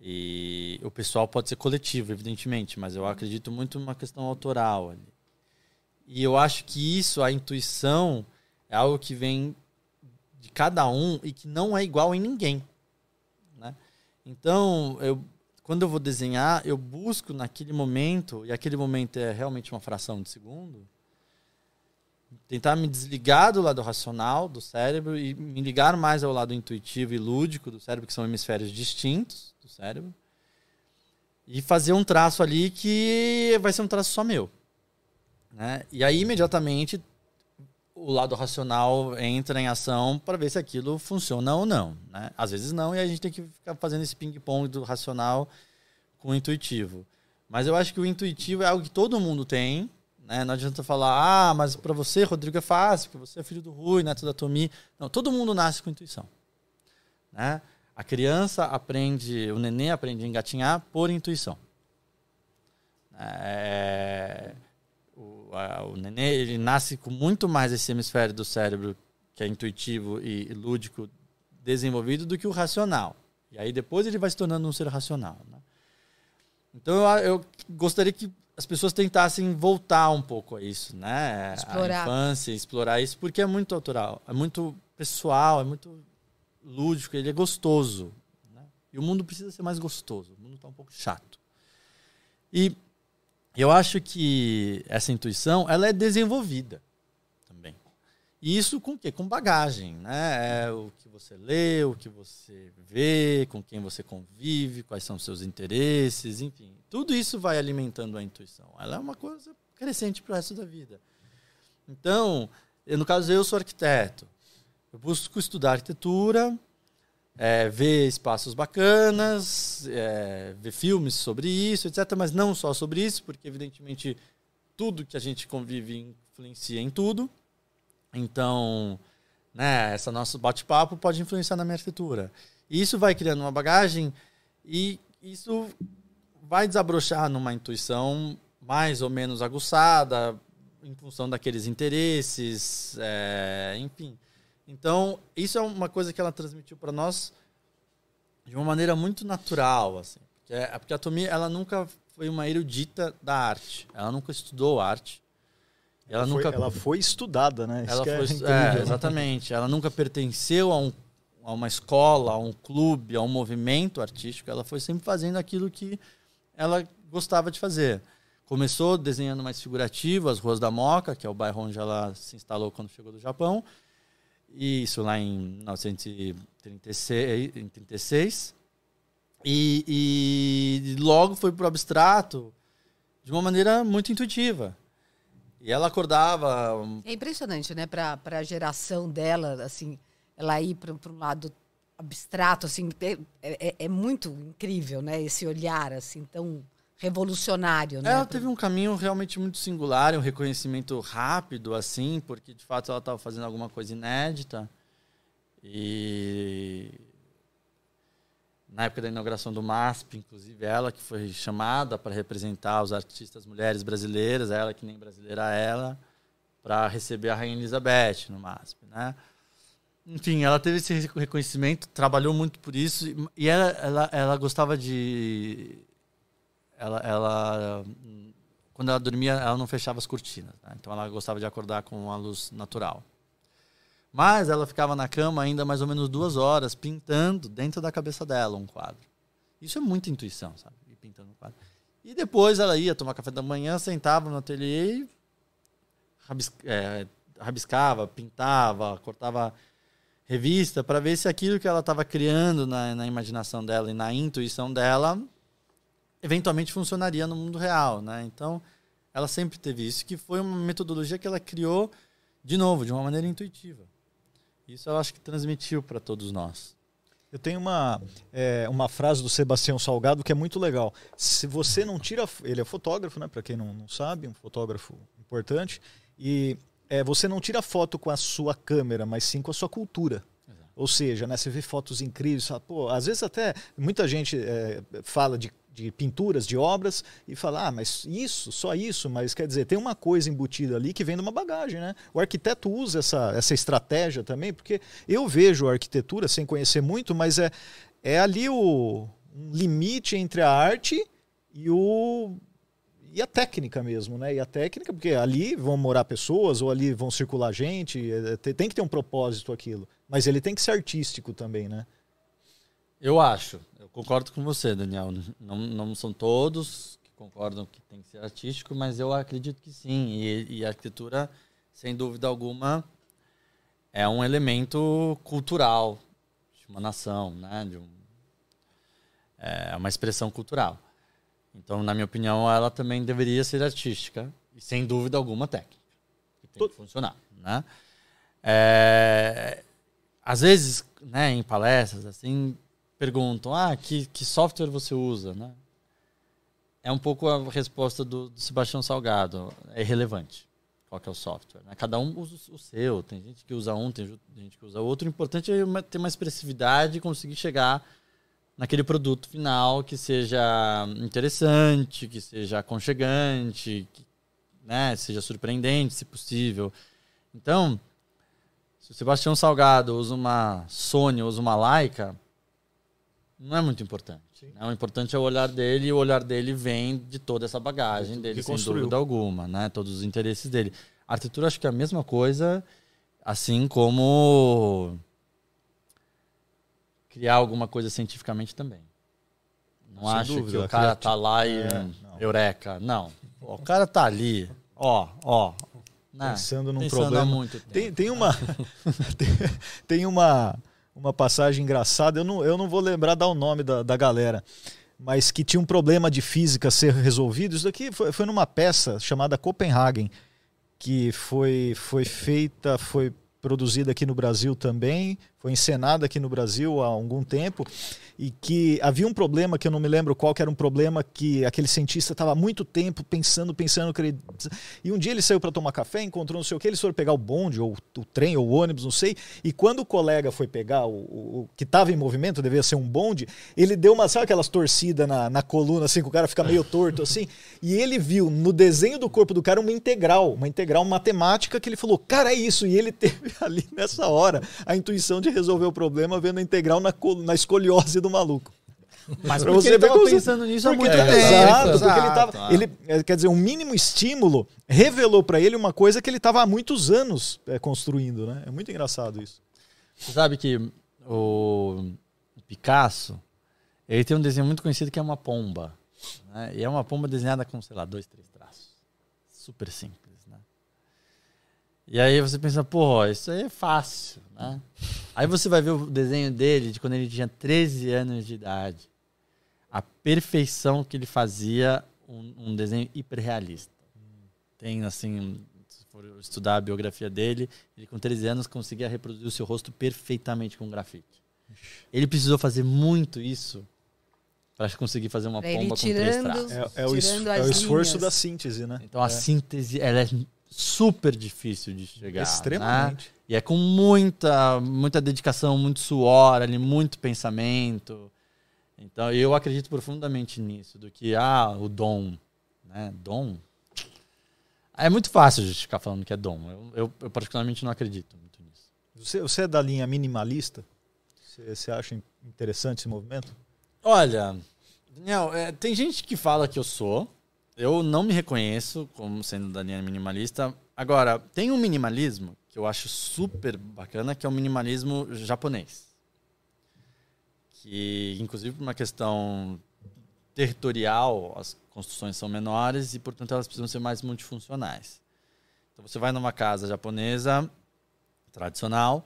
E o pessoal pode ser coletivo, evidentemente, mas eu acredito muito numa questão autoral ali. E eu acho que isso, a intuição, é algo que vem de cada um e que não é igual em ninguém, né? Então, eu quando eu vou desenhar, eu busco naquele momento, e aquele momento é realmente uma fração de segundo, tentar me desligar do lado racional do cérebro e me ligar mais ao lado intuitivo e lúdico do cérebro, que são hemisférios distintos do cérebro, e fazer um traço ali que vai ser um traço só meu. Né? E aí, imediatamente, o lado racional entra em ação para ver se aquilo funciona ou não. Né? Às vezes não, e a gente tem que ficar fazendo esse ping-pong do racional com o intuitivo. Mas eu acho que o intuitivo é algo que todo mundo tem. Né? Não adianta falar, ah, mas para você, Rodrigo, é fácil, porque você é filho do Rui, neto da Tomi. Não, todo mundo nasce com intuição. Né? A criança aprende, o neném aprende a engatinhar por intuição. É, o, a- o neném ele nasce com muito mais esse hemisfério do cérebro que é intuitivo e, e lúdico desenvolvido do que o racional. E aí depois ele vai se tornando um ser racional. né? Então eu, eu gostaria que as pessoas tentassem voltar um pouco a isso, né? Explorar. A infância, explorar isso, porque é muito autoral, é muito pessoal, é muito lúdico, ele é gostoso. né? E o mundo precisa ser mais gostoso, o mundo está um pouco chato. E eu acho que essa intuição ela é desenvolvida. E isso com o quê? Com bagagem, né? É o que você lê, o que você vê, com quem você convive, quais são os seus interesses, enfim. Tudo isso vai alimentando a intuição. Ela é uma coisa crescente para o resto da vida. Então, eu, no caso, eu sou arquiteto. Eu busco estudar arquitetura, é, ver espaços bacanas, é, ver filmes sobre isso, etc. Mas não só sobre isso, porque, evidentemente, tudo que a gente convive influencia em tudo. Então, né, essa nosso bate-papo pode influenciar na minha arquitetura. E isso vai criando uma bagagem e isso vai desabrochar numa intuição mais ou menos aguçada em função daqueles interesses, é, enfim. Então, isso é uma coisa que ela transmitiu para nós de uma maneira muito natural, assim. É- porque a Tomi, ela nunca foi uma erudita da arte. Ela nunca estudou arte. Ela, Foi- nunca ela foi estudada, né? Ela é foi, incrível, é, né? exatamente. Ela nunca pertenceu a, um, a uma escola, a um clube, a um movimento artístico. Ela foi sempre fazendo aquilo que ela gostava de fazer. Começou desenhando mais figurativo, as Ruas da Moca, que é o bairro onde ela se instalou quando chegou do Japão. E isso lá em 1936. em 36. E, e logo foi para o abstrato de uma maneira muito intuitiva. E ela acordava É impressionante, né? Para a geração dela, assim, ela ir para um lado abstrato, assim, é, é, é muito incrível, né? Esse olhar, assim, tão revolucionário, né? Ela teve um caminho realmente muito singular, um reconhecimento rápido, assim, porque de fato ela estava fazendo alguma coisa inédita. E na época da inauguração do MASP, inclusive ela que foi chamada para representar os artistas mulheres brasileiras, ela que nem brasileira ela, para receber a Rainha Elizabeth no MASP, né? Enfim, ela teve esse reconhecimento, trabalhou muito por isso e- ela, ela, ela gostava de ela, ela quando ela dormia, ela não fechava as cortinas. né? Então ela gostava de acordar com a luz natural. Mas ela ficava na cama ainda mais ou menos duas horas pintando dentro da cabeça dela um quadro. Isso é muita intuição, sabe? Ir pintando um quadro. E depois ela ia tomar café da manhã, sentava no ateliê e é, rabiscava, pintava, cortava revista para ver se aquilo que ela estava criando na, na imaginação dela e na intuição dela eventualmente funcionaria no mundo real, né? Então, ela sempre teve isso, que foi uma metodologia que ela criou de novo, de uma maneira intuitiva. Isso eu acho que transmitiu para todos nós. Eu tenho uma, é, uma frase do Sebastião Salgado que é muito legal. Se você não tira. Ele é fotógrafo, né? Para quem não, não sabe, um fotógrafo importante. E é, você não tira foto com a sua câmera, mas sim com a sua cultura. Exato. Ou seja, né, você vê fotos incríveis, fala, pô, às vezes até muita gente é, fala de, de pinturas, de obras, e fala, ah, mas isso, só isso, mas quer dizer, tem uma coisa embutida ali que vem de uma bagagem, né? O arquiteto usa essa, essa estratégia também, porque eu vejo a arquitetura sem conhecer muito, mas é, é ali o um limite entre a arte e o e a técnica mesmo, né? E a técnica, porque ali vão morar pessoas ou ali vão circular gente, é, tem tem que ter um propósito aquilo. Mas ele tem que ser artístico também, né? Eu acho, eu concordo com você, Daniel. Não, não são todos que concordam que tem que ser artístico, mas eu acredito que sim. E, e a arquitetura, sem dúvida alguma, é um elemento cultural de uma nação, né? De um, é uma expressão cultural. Então, na minha opinião, ela também deveria ser artística e, sem dúvida alguma, técnica. Que tem que funcionar, né? É, às vezes, né, em palestras, assim, perguntam, ah, que, que software você usa, né? É um pouco a resposta do, do Sebastião Salgado. É irrelevante qual é o software. Né? Cada um usa o seu. Tem gente que usa um, tem gente que usa outro. O importante é ter uma expressividade e conseguir chegar naquele produto final que seja interessante, que seja aconchegante, que né, seja surpreendente, se possível. Então, se o Sebastião Salgado usa uma Sony, usa uma Leica, não é muito importante. né? O importante é o olhar dele e o olhar dele vem de toda essa bagagem dele, que sem construiu. dúvida alguma, né? Todos os interesses dele. A arquitetura acho que é a mesma coisa, assim como criar alguma coisa cientificamente também. Não Sem acho dúvida, que o cara tá lá e É, hum, não. eureka. Não. O cara tá ali, ó, ó. né? Pensando num Pensando há problema. muito tempo. Tem, tem uma tem, tem uma uma passagem engraçada, eu não, eu não vou lembrar dar o nome da, da galera, mas que tinha um problema de física a ser resolvido. Isso daqui foi, foi numa peça chamada Copenhagen, que foi, foi feita, foi produzida aqui no Brasil também, foi encenada aqui no Brasil há algum tempo, e que havia um problema que eu não me lembro qual que era um problema que aquele cientista estava muito tempo pensando, pensando, e um dia ele saiu para tomar café, encontrou não sei o que, eles foram pegar o bonde, ou o trem, ou o ônibus, não sei, e quando o colega foi pegar o, o- o que estava em movimento, devia ser um bonde, ele deu uma, sabe aquelas torcidas na, na coluna, assim, que o cara fica meio torto, assim, e ele viu no desenho do corpo do cara uma integral, uma integral matemática que ele falou, cara, é isso, e ele teve ali nessa hora a intuição de resolver o problema vendo a integral na, na escoliose do maluco. Mas Pra porque você ele ver tava como- pensando nisso há muito é, tempo. Exato, porque ele Exato, tava. é. Ele, é, quer dizer, um mínimo estímulo revelou para ele uma coisa que ele estava há muitos anos é, construindo, né? É muito engraçado isso. Você sabe que o Picasso, ele tem um desenho muito conhecido que é uma pomba. né? E é uma pomba desenhada com, sei lá, dois, três traços. Super simples, né? E aí você pensa, pô, isso aí é fácil, né? Aí você vai ver o desenho dele de quando ele tinha 13 anos de idade. A perfeição que ele fazia um, um desenho hiperrealista. Tem, assim, se for estudar a biografia dele, ele com 13 anos conseguia reproduzir o seu rosto perfeitamente com grafite. Ele precisou fazer muito isso para conseguir fazer uma Pra pomba com três traços. É, é o, é o esforço linhas. da síntese, né? Então a síntese ela é super difícil de chegar. Extremamente. né? E é com muita, muita dedicação, muito suor, ali, muito pensamento. Então eu acredito profundamente nisso, do que ah, o dom, né? Dom. É muito fácil justificar falando que é dom. Eu, eu, eu particularmente não acredito muito nisso. Você, você é da linha minimalista? Você, você acha interessante esse movimento? Olha, Daniel, é, tem gente que fala que eu sou. Eu não me reconheço como sendo da linha minimalista. Agora, tem um minimalismo que eu acho super bacana, que é o minimalismo japonês. Que, inclusive, por uma questão territorial, as construções são menores e, portanto, elas precisam ser mais multifuncionais. Então, você vai numa casa japonesa tradicional,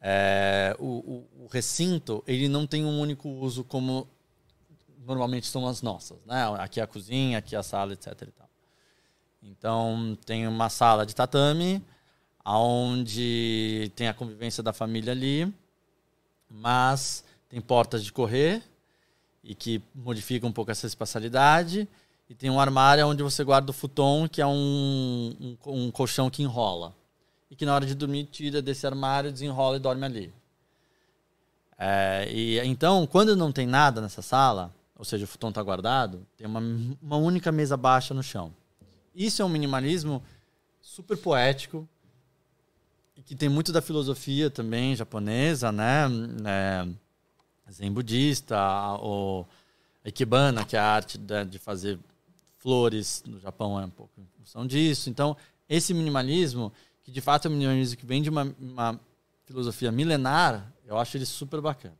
é, o, o- o recinto ele não tem um único uso como normalmente são as nossas, né? Aqui é a cozinha, aqui é a sala, etc. Então tem uma sala de tatame, onde tem a convivência da família ali, mas tem portas de correr e que modifica um pouco essa espacialidade. E tem um armário onde você guarda o futon, que é um, um, um colchão que enrola. E que na hora de dormir tira desse armário, desenrola e dorme ali. É, e então, quando não tem nada nessa sala, ou seja, o futon está guardado, tem uma, uma única mesa baixa no chão. Isso é um minimalismo super poético e que tem muito da filosofia também japonesa, né? É, zen budista, o ikebana, que é a arte de, fazer flores no Japão é um pouco em função disso. Então, esse minimalismo, que de fato é um minimalismo que vem de uma, uma filosofia milenar, eu acho ele super bacana.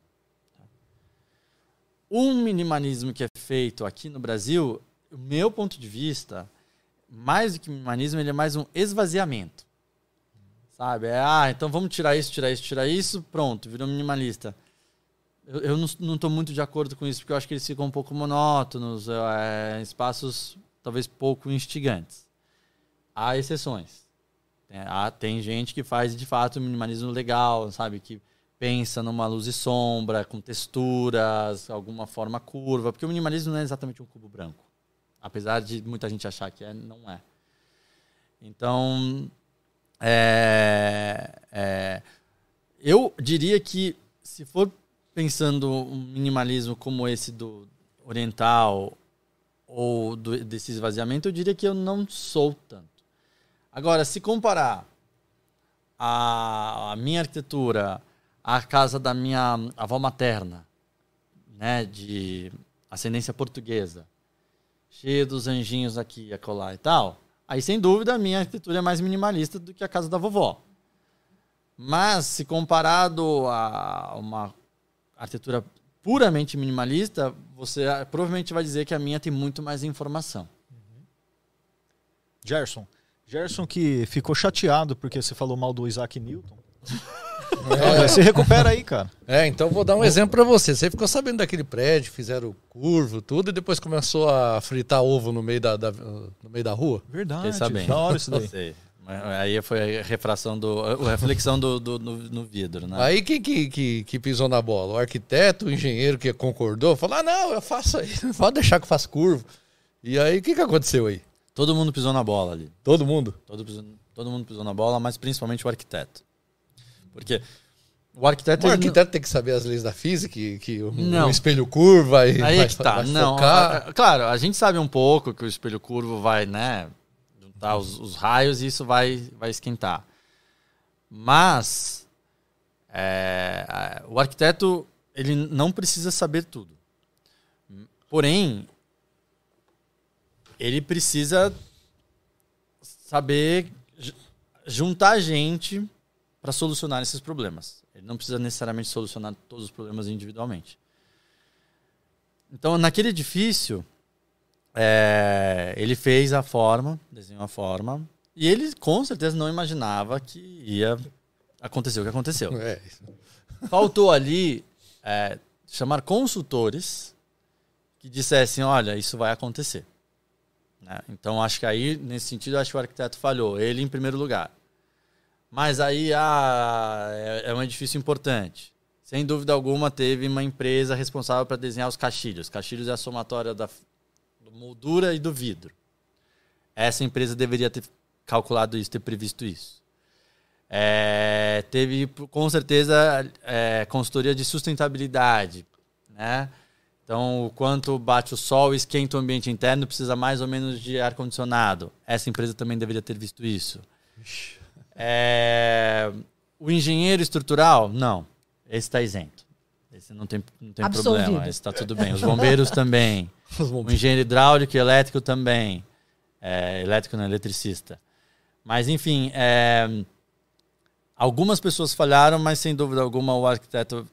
Um minimalismo que é feito aqui no Brasil, o meu ponto de vista, mais do que minimalismo, ele é mais um esvaziamento. Sabe? É, ah, então vamos tirar isso, tirar isso, tirar isso, pronto, virou minimalista. Eu, eu não estou muito de acordo com isso, porque eu acho que eles ficam um pouco monótonos, é, espaços talvez pouco instigantes. Há exceções. Tem, há, tem gente que faz de fato um minimalismo legal, sabe? Que pensa numa luz e sombra, com texturas, alguma forma curva, porque o minimalismo não é exatamente um cubo branco. Apesar de muita gente achar que é, não é. Então, é, é, eu diria que se for pensando um minimalismo como esse do oriental ou do, desse esvaziamento, eu diria que eu não sou tanto. Agora, se comparar a, a minha arquitetura a casa da minha avó materna, né, de ascendência portuguesa, cheia dos anjinhos aqui e acolá e tal, aí sem dúvida a minha arquitetura é mais minimalista do que a casa da vovó. Mas se comparado a uma arquitetura puramente minimalista, você provavelmente vai dizer que a minha tem muito mais informação. Gerson. Gerson que ficou chateado porque você falou mal do Isaac Newton. É. Se recupera aí, cara. É, então vou dar um exemplo para você. Você ficou sabendo daquele prédio, fizeram curvo, tudo, e depois começou a fritar ovo no meio da, da no meio da rua? Verdade. sabendo. Da hora isso daí. Sei. Aí foi a refração do. A reflexão do, do no, no, vidro, né? Aí quem que, que, que, pisou na bola? O arquiteto, o engenheiro que concordou, falou: ah, não, eu faço aí, pode deixar que eu faço curvo. E aí, o que, que aconteceu aí? Todo mundo pisou na bola ali. Todo mundo? Todo, todo mundo pisou na bola, mas principalmente o arquiteto. Porque o arquiteto. O arquiteto não... tem que saber as leis da física, que, que um espelho curvo vai. Aí vai, é que tá. não, a, a, claro, a gente sabe um pouco que o espelho curvo vai, né? Juntar os, os raios e isso vai, vai esquentar. Mas é, o arquiteto ele não precisa saber tudo. Porém, ele precisa saber juntar gente para solucionar esses problemas. Ele não precisa necessariamente solucionar todos os problemas individualmente. Então, naquele edifício, é, ele fez a forma, desenhou a forma, e ele com certeza não imaginava que ia acontecer o que aconteceu. É. Faltou ali é, chamar consultores que dissessem: olha, isso vai acontecer. Né? Então, acho que aí, nesse sentido, acho que o arquiteto falhou. Ele, em primeiro lugar. Mas aí ah, é, é um edifício importante. Sem dúvida alguma, teve uma empresa responsável para desenhar os caixilhos. Caixilhos é a somatória da moldura e do vidro. Essa empresa deveria ter calculado isso, ter previsto isso. É, teve, com certeza, é, consultoria de sustentabilidade. Né? Então, o quanto bate o sol, esquenta o ambiente interno, precisa mais ou menos de ar-condicionado. Essa empresa também deveria ter visto isso. Ixi. É, o engenheiro estrutural, não. Esse está isento. Esse não tem, não tem problema. Esse está tudo bem. Os bombeiros também. Os bombeiros. O engenheiro hidráulico e elétrico também. É, elétrico não, eletricista. Mas, enfim, é, algumas pessoas falharam, mas sem dúvida alguma o arquiteto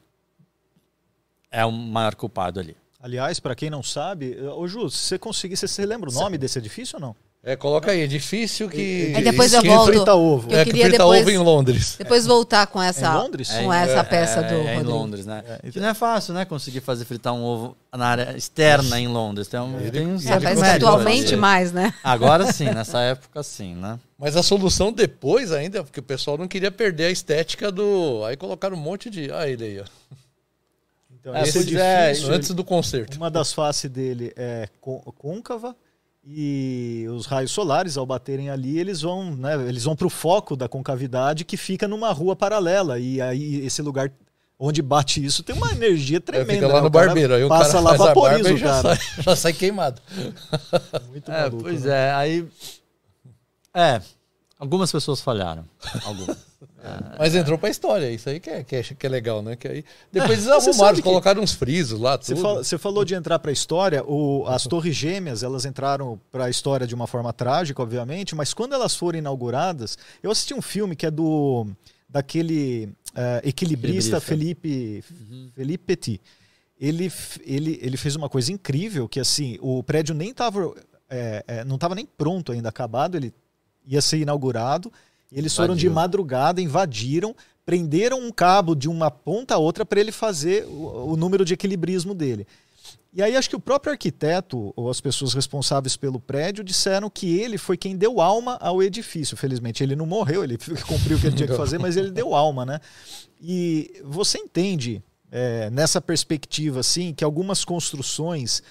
é o maior culpado ali. Aliás, para quem não sabe, ô Ju, se você conseguir, você, você lembra o nome desse edifício ou não? É, coloca aí, edifício que. Aí depois eu volto. Frita ovo. Eu é, queria que frita depois, ovo em Londres. Depois voltar com essa, é Londres? Com essa é, peça é, do. É, em Londres, né? É, que não é fácil, né? Conseguir fazer fritar um ovo na área externa em Londres. Tem um, tem um é, mas atualmente mais, né? Agora sim, nessa época sim, né? Mas a solução depois ainda, porque o pessoal não queria perder a estética do. Aí colocaram um monte de. Ah, ele aí, ó. Então, esse edifício, antes do concerto. Uma das faces dele é côncava e os raios solares ao baterem ali eles vão né, eles vão para o foco da concavidade que fica numa rua paralela e aí esse lugar onde bate isso tem uma energia tremenda. Fica lá né? no barbeiro. Aí o passa cara lá, vaporiza e já sai, já sai queimado. Muito É, maluco, pois né? é, aí. É, algumas pessoas falharam. Algumas. Mas entrou pra história, isso aí que é, que é, que é legal, né? Que aí, depois eles você arrumaram, que- colocaram uns frisos lá, Você, tudo. fala- você falou de entrar para a história, o- as Torres Gêmeas, elas entraram para a história de uma forma trágica, obviamente, mas quando elas foram inauguradas, eu assisti um filme que é do daquele eh, equilibrista, Equilibrista. Felipe Felipe Petit. Ele, ele, ele fez uma coisa incrível, que assim, o prédio nem estava não estava nem pronto ainda, acabado, ele ia ser inaugurado, e eles foram de Invadiu. madrugada, invadiram, prenderam um cabo de uma ponta a outra para ele fazer o, o número de equilibrismo dele. E aí acho que o próprio arquiteto ou as pessoas responsáveis pelo prédio disseram que ele foi quem deu alma ao edifício. Felizmente ele não morreu, ele cumpriu o que ele tinha que fazer, mas ele deu alma, né? E você entende é, nessa perspectiva assim que algumas construções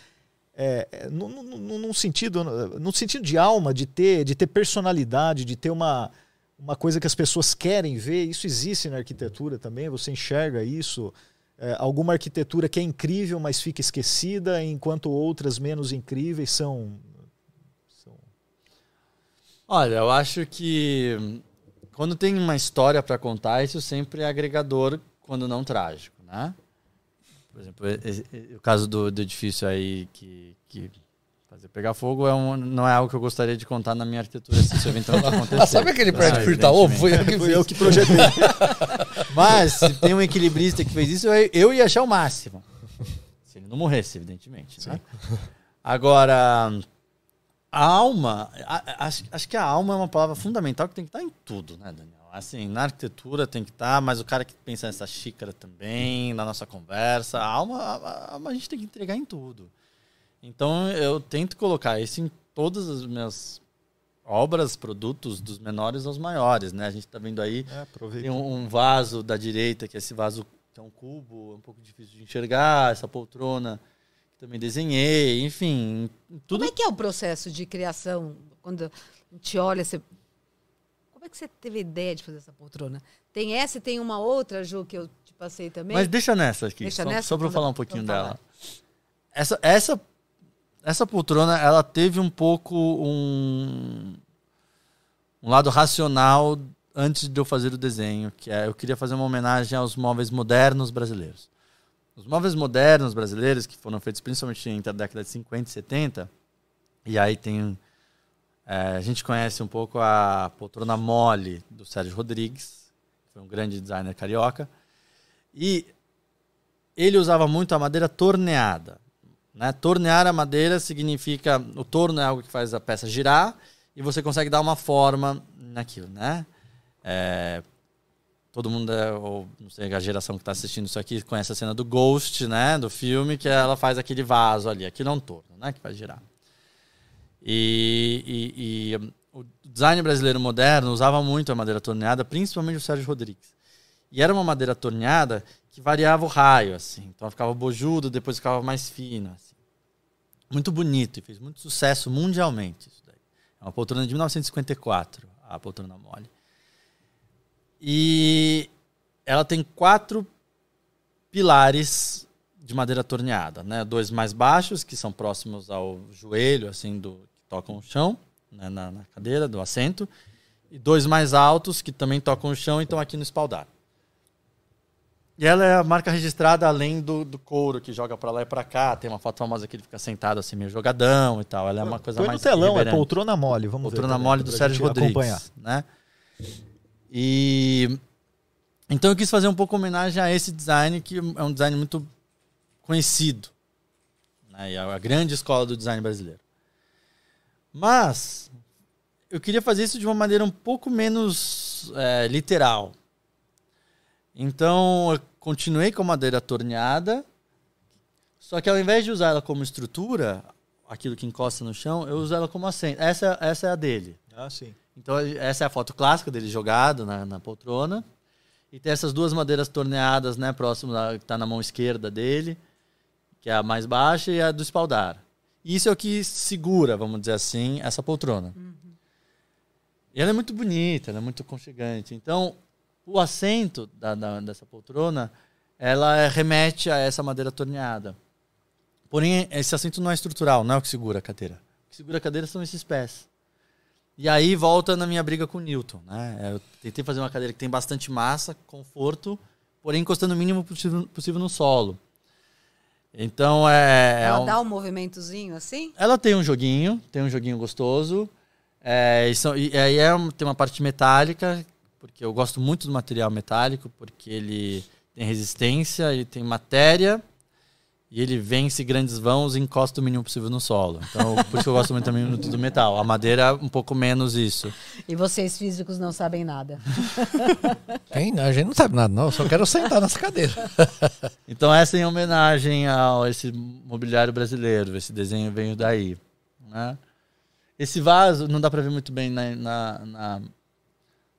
é, é, num, num- num sentido sentido de alma, de ter de ter personalidade, de ter uma uma coisa que as pessoas querem ver, isso existe na arquitetura também, você enxerga isso. É, alguma arquitetura que é incrível, mas fica esquecida, enquanto outras menos incríveis são. são- Olha, eu acho que quando tem uma história para contar, isso sempre é agregador, quando não trágico, né? Por exemplo, esse- o caso do, do edifício aí que, que fazer pegar fogo é um, não é algo que eu gostaria de contar na minha arquitetura se isso eventualmente acontecer. Ah, sabe aquele prédio Ah, Firta Ovo? Foi eu que fiz. eu que projetei. Mas se tem um equilibrista que fez isso, eu, eu ia achar o máximo. Se ele não morresse, evidentemente. né? Agora, a alma, a- a- acho, acho que a alma é uma palavra fundamental que tem que estar em tudo, né, Daniel? Assim, na arquitetura tem que estar, mas o cara que pensa nessa xícara também, na nossa conversa, a alma, a, a alma a gente tem que entregar em tudo. Então eu tento colocar isso em todas as minhas obras, produtos, dos menores aos maiores, né? A gente está vendo aí É, tem um, um vaso da direita, que é esse vaso que é um cubo, é um pouco difícil de enxergar, essa poltrona que também desenhei, enfim, tudo Como é que é o processo de criação? Quando a gente olha, você... como é que você teve a ideia de fazer essa poltrona? Tem essa e tem uma outra, Ju, que eu te passei também? Mas deixa nessa aqui, Deixa só, nessa? só para eu Então falar um pouquinho então tá dela. Essa, essa, essa poltrona, ela teve um pouco um, um lado racional antes de eu fazer o desenho, que é eu queria fazer uma homenagem aos móveis modernos brasileiros. Os móveis modernos brasileiros, que foram feitos principalmente entre a década de 50 e 70, e aí tem. É, a gente conhece um pouco a poltrona mole do Sérgio Rodrigues, que foi um grande designer carioca. E ele usava muito a madeira torneada. Né? Tornear a madeira significa. O torno é algo que faz a peça girar e você consegue dar uma forma naquilo. Né? É, todo mundo, é, ou não sei, a geração que está assistindo isso aqui conhece a cena do Ghost, né? do filme, que ela faz aquele vaso ali. Aquilo é um torno né? que faz girar. E, e- e, o design brasileiro moderno usava muito a madeira torneada, principalmente o Sérgio Rodrigues. E era uma madeira torneada que variava o raio, assim. Então ficava bojudo, depois ficava mais fina. assim. Muito bonito e fez muito sucesso mundialmente isso daí. É uma poltrona de 1954, a poltrona mole. E ela tem quatro pilares de madeira torneada, né? Dois mais baixos, que são próximos ao joelho, assim, do tocam o chão, né? na, na cadeira, do assento. E dois mais altos, que também tocam o chão e estão aqui no espaldar. E ela é a marca registrada além do, do couro que joga pra lá e pra cá. Tem uma foto famosa que ele fica sentado assim, meio jogadão e tal. Ela é uma coisa Põe no mais telão, é irreverente. poltrona mole. Vamos ver. Poltrona mole do Sérgio Rodrigues. Acompanhar. Né? E então eu quis fazer um pouco homenagem a esse design, que é um design muito conhecido. Né? E é a grande escola do design brasileiro. Mas eu queria fazer isso de uma maneira um pouco menos é, literal. Então eu continuei com a madeira torneada, só que ao invés de usar ela como estrutura, aquilo que encosta no chão, eu uso ela como assento. Essa, essa é a dele. Ah, sim. Então, essa é a foto clássica dele jogado na, na poltrona. E tem essas duas madeiras torneadas, né, próximo da, que tá na mão esquerda dele, que é a mais baixa e a do espaldar. Isso é o que segura, vamos dizer assim, essa poltrona. E ela é muito bonita, ela é muito aconchegante. Então, o assento da, da- dessa poltrona ela remete a essa madeira torneada. Porém, esse assento não é estrutural, não é o que segura a cadeira. O que segura a cadeira são esses pés. E aí volta na minha briga com o Newton. Né? Eu tentei fazer uma cadeira que tem bastante massa, conforto, porém encostando o mínimo possível no solo. Então é. é Ela um- dá um movimentozinho assim? ela tem um joguinho, tem um joguinho gostoso. É, e, são- e aí é um- tem uma parte metálica, porque eu gosto muito do material metálico, porque ele tem resistência, ele tem matéria e ele vence grandes vãos e encosta o mínimo possível no solo. Então, por isso que eu gosto muito também do metal. A madeira, um pouco menos isso. E vocês físicos não sabem nada. Quem? A gente não sabe nada, não. Eu só quero sentar nessa cadeira. Então, essa é em homenagem a esse mobiliário brasileiro. Esse desenho veio daí. Né? Esse vaso, não dá para ver muito bem na, na, na,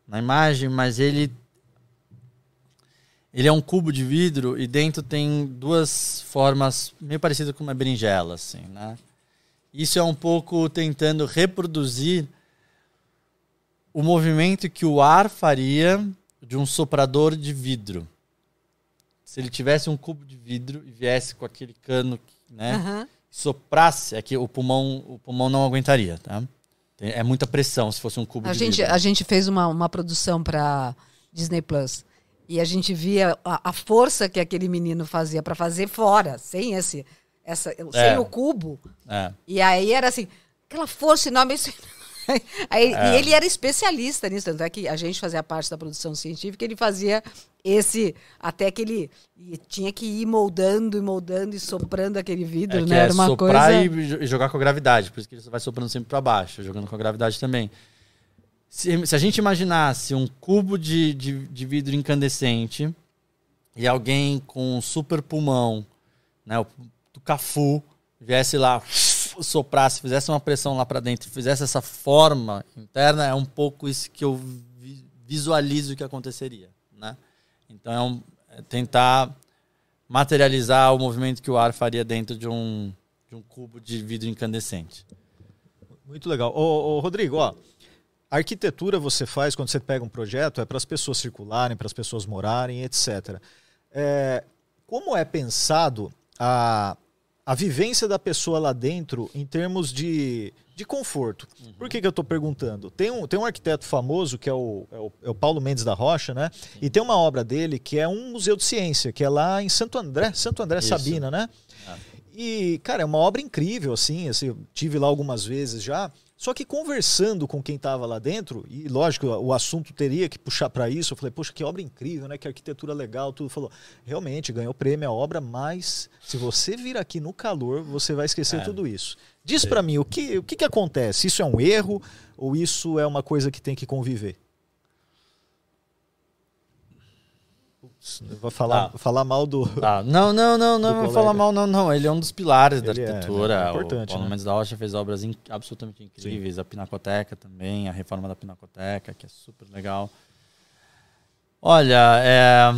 na imagem, mas ele, ele é um cubo de vidro e dentro tem duas formas meio parecidas com uma berinjela. Assim, né? Isso é um pouco tentando reproduzir o movimento que o ar faria de um soprador de vidro se ele tivesse um cubo de vidro e viesse com aquele cano, né, Aham. soprasse, é que o pulmão, o pulmão não aguentaria, tá? É muita pressão se fosse um cubo A de gente, vidro. a gente fez uma, uma produção para Disney Plus. E a gente via a, a força que aquele menino fazia para fazer fora, sem esse. Essa, sem o cubo. É. E aí era assim, aquela força enorme. Aí, É. E ele era especialista nisso, tanto é que a gente fazia parte da produção científica, ele fazia esse, até que ele tinha que ir moldando e moldando e soprando aquele vidro, É né? é Era uma soprar coisa. e e jogar com a gravidade, por isso que ele vai soprando sempre para baixo, jogando com a gravidade também. Se, se a gente imaginasse um cubo de, de, de vidro incandescente e alguém com um super pulmão, né, o do Cafu, viesse lá, soprasse, fizesse uma pressão lá para dentro, fizesse essa forma interna, é um pouco isso que eu vi- visualizo que aconteceria, né? Então é, um- é tentar materializar o movimento que o ar faria dentro de um, de um cubo de vidro incandescente. Muito legal. Ô, ô, Rodrigo, ó, a arquitetura você faz quando você pega um projeto é para as pessoas circularem, para as pessoas morarem, etc. É, como é pensado a, a vivência da pessoa lá dentro em termos de, de conforto? Por que, que eu estou perguntando? Tem um, tem um arquiteto famoso que é o, é, o, é o Paulo Mendes da Rocha, né? E tem uma obra dele que é um museu de ciência, que é lá em Santo André, Santo André Isso. Sabina, né? E, cara, é uma obra incrível, assim, assim, eu tive lá algumas vezes já. Só que conversando com quem estava lá dentro, e lógico, o assunto teria que puxar para isso, eu falei, poxa, que obra incrível, né? Que arquitetura legal, tudo. Falou, realmente, ganhou prêmio a obra, mas se você vir aqui no calor, você vai esquecer É. tudo isso. Diz para mim, o que, o que, que acontece? Isso é um erro ou isso é uma coisa que tem que conviver? Putz, eu vou falar, Tá. falar mal do. Tá. Não, não, não, não vou falar mal, não, não. Ele é um dos pilares da Ele é, né? arquitetura. É importante, o Paulo né? Mendes da Rocha fez obras in- absolutamente incríveis. A Pinacoteca também, a reforma da Pinacoteca, que é super legal. Olha, é,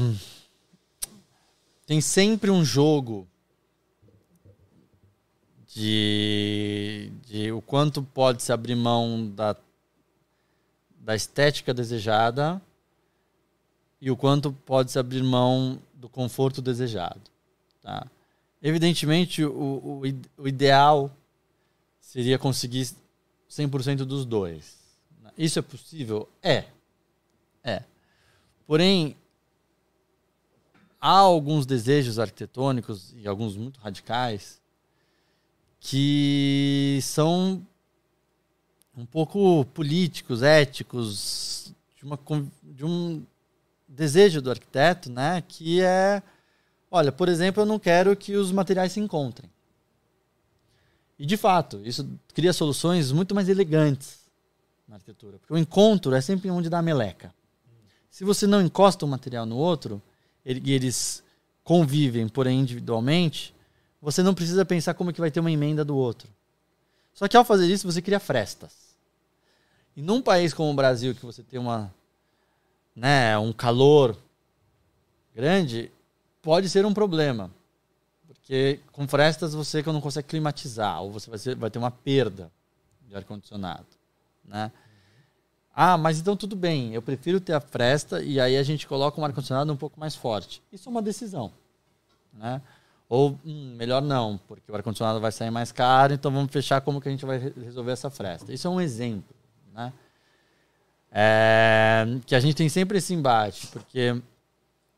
tem sempre um jogo de, de o quanto pode se abrir mão da, da estética desejada e o quanto pode se abrir mão do conforto desejado. Tá? Evidentemente, o, o, o ideal seria conseguir 100% dos dois. Isso é possível? É. É. Porém, há alguns desejos arquitetônicos, e alguns muito radicais, que são um pouco políticos, éticos, de, uma, de um desejo do arquiteto, né? Que é, olha, por exemplo, eu não quero que os materiais se encontrem. E de fato, isso cria soluções muito mais elegantes na arquitetura, porque o encontro é sempre onde dá a meleca. Se você não encosta um material no outro e eles convivem, porém individualmente, você não precisa pensar como é que vai ter uma emenda do outro. Só que ao fazer isso, você cria frestas. E num país como o Brasil, que você tem uma né, um calor grande, pode ser um problema. Porque com frestas você não consegue climatizar, ou você vai, vai ter uma perda de ar-condicionado. Né? Ah, mas então tudo bem, eu prefiro ter a fresta e aí a gente coloca um ar-condicionado um pouco mais forte. Isso é uma decisão. Né? Ou hum, melhor não, porque o ar-condicionado vai sair mais caro, então vamos fechar como que a gente vai re- resolver essa fresta. Isso é um exemplo. Né? É, que a gente tem sempre esse embate, porque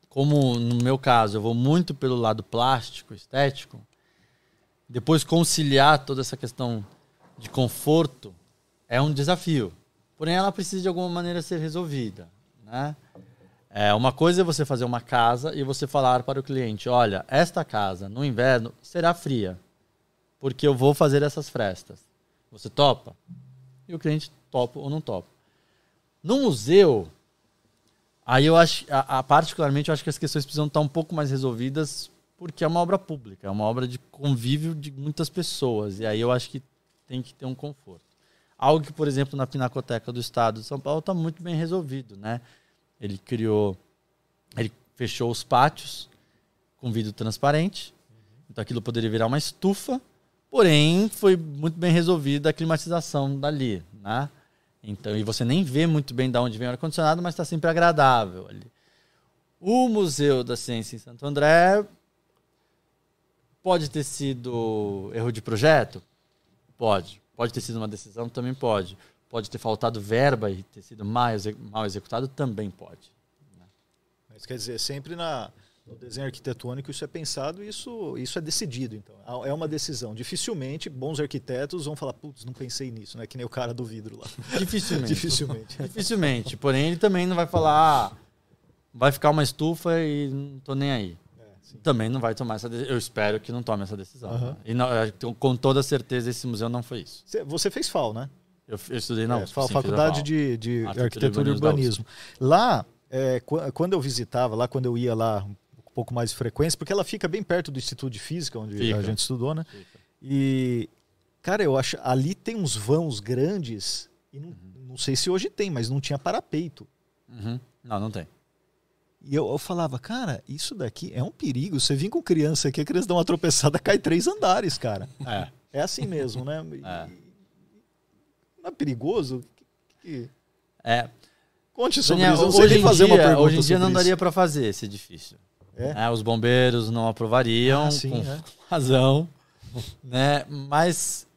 como no meu caso eu vou muito pelo lado plástico, estético, depois conciliar toda essa questão de conforto é um desafio. Porém, ela precisa de alguma maneira ser resolvida. Né? É, uma coisa é você fazer uma casa e você falar para o cliente: olha, esta casa no inverno será fria, porque eu vou fazer essas frestas. Você topa? E o cliente topa ou não topa. No museu, aí eu acho, a, a- particularmente, eu acho que as questões precisam estar um pouco mais resolvidas, porque é uma obra pública, é uma obra de convívio de muitas pessoas. E aí eu acho que tem que ter um conforto. Algo que, por exemplo, na Pinacoteca do Estado de São Paulo está muito bem resolvido, né? Ele criou, ele fechou os pátios com vidro transparente, então aquilo poderia virar uma estufa, porém foi muito bem resolvida a climatização dali, né? Então, e você nem vê muito bem de onde vem o ar-condicionado, mas está sempre agradável ali. O Museu da Ciência em Santo André pode ter sido erro de projeto? Pode. Pode ter sido uma decisão? Também pode. Pode ter faltado verba e ter sido mal, exe- mal executado? Também pode. Mas quer dizer, sempre na, no desenho arquitetônico isso é pensado e isso, isso é decidido. Então, é uma decisão. Dificilmente bons arquitetos vão falar, putz, não pensei nisso, né? Que nem o cara do vidro lá. Dificilmente. Dificilmente. Dificilmente. Porém, ele também não vai falar, ah, vai ficar uma estufa e não tô nem aí. Também não vai tomar essa decisão. Eu espero que não tome essa decisão. Aham. né? E não, eu- com toda certeza, esse museu não foi isso. Você- fez FAO, né? Eu, eu estudei na É, USP, fa- sim, fiz a Faculdade FAO. de, de Arquitetura e Arquitetura e Urbanismo. Lá, é, qu- quando eu visitava, lá quando eu ia lá pouco mais de frequência, porque ela fica bem perto do Instituto de Física, onde Fica. a gente estudou, né? Fica. E, cara, eu acho ali tem uns vãos grandes, e não, não sei se hoje tem, mas não tinha parapeito. Uhum. Não, não tem. E eu, eu falava, cara, isso daqui é um perigo. Você vir com criança aqui, a criança dá uma tropeçada, cai três andares, cara. É. É assim mesmo, né? É. Não é perigoso? Que- que- É. Conte sobre Daniel, isso. Hoje, nem em fazer dia, uma pergunta hoje em dia não daria para fazer esse edifício. É? né? Os bombeiros não aprovariam, Ah, sim, com né? razão, né? Mas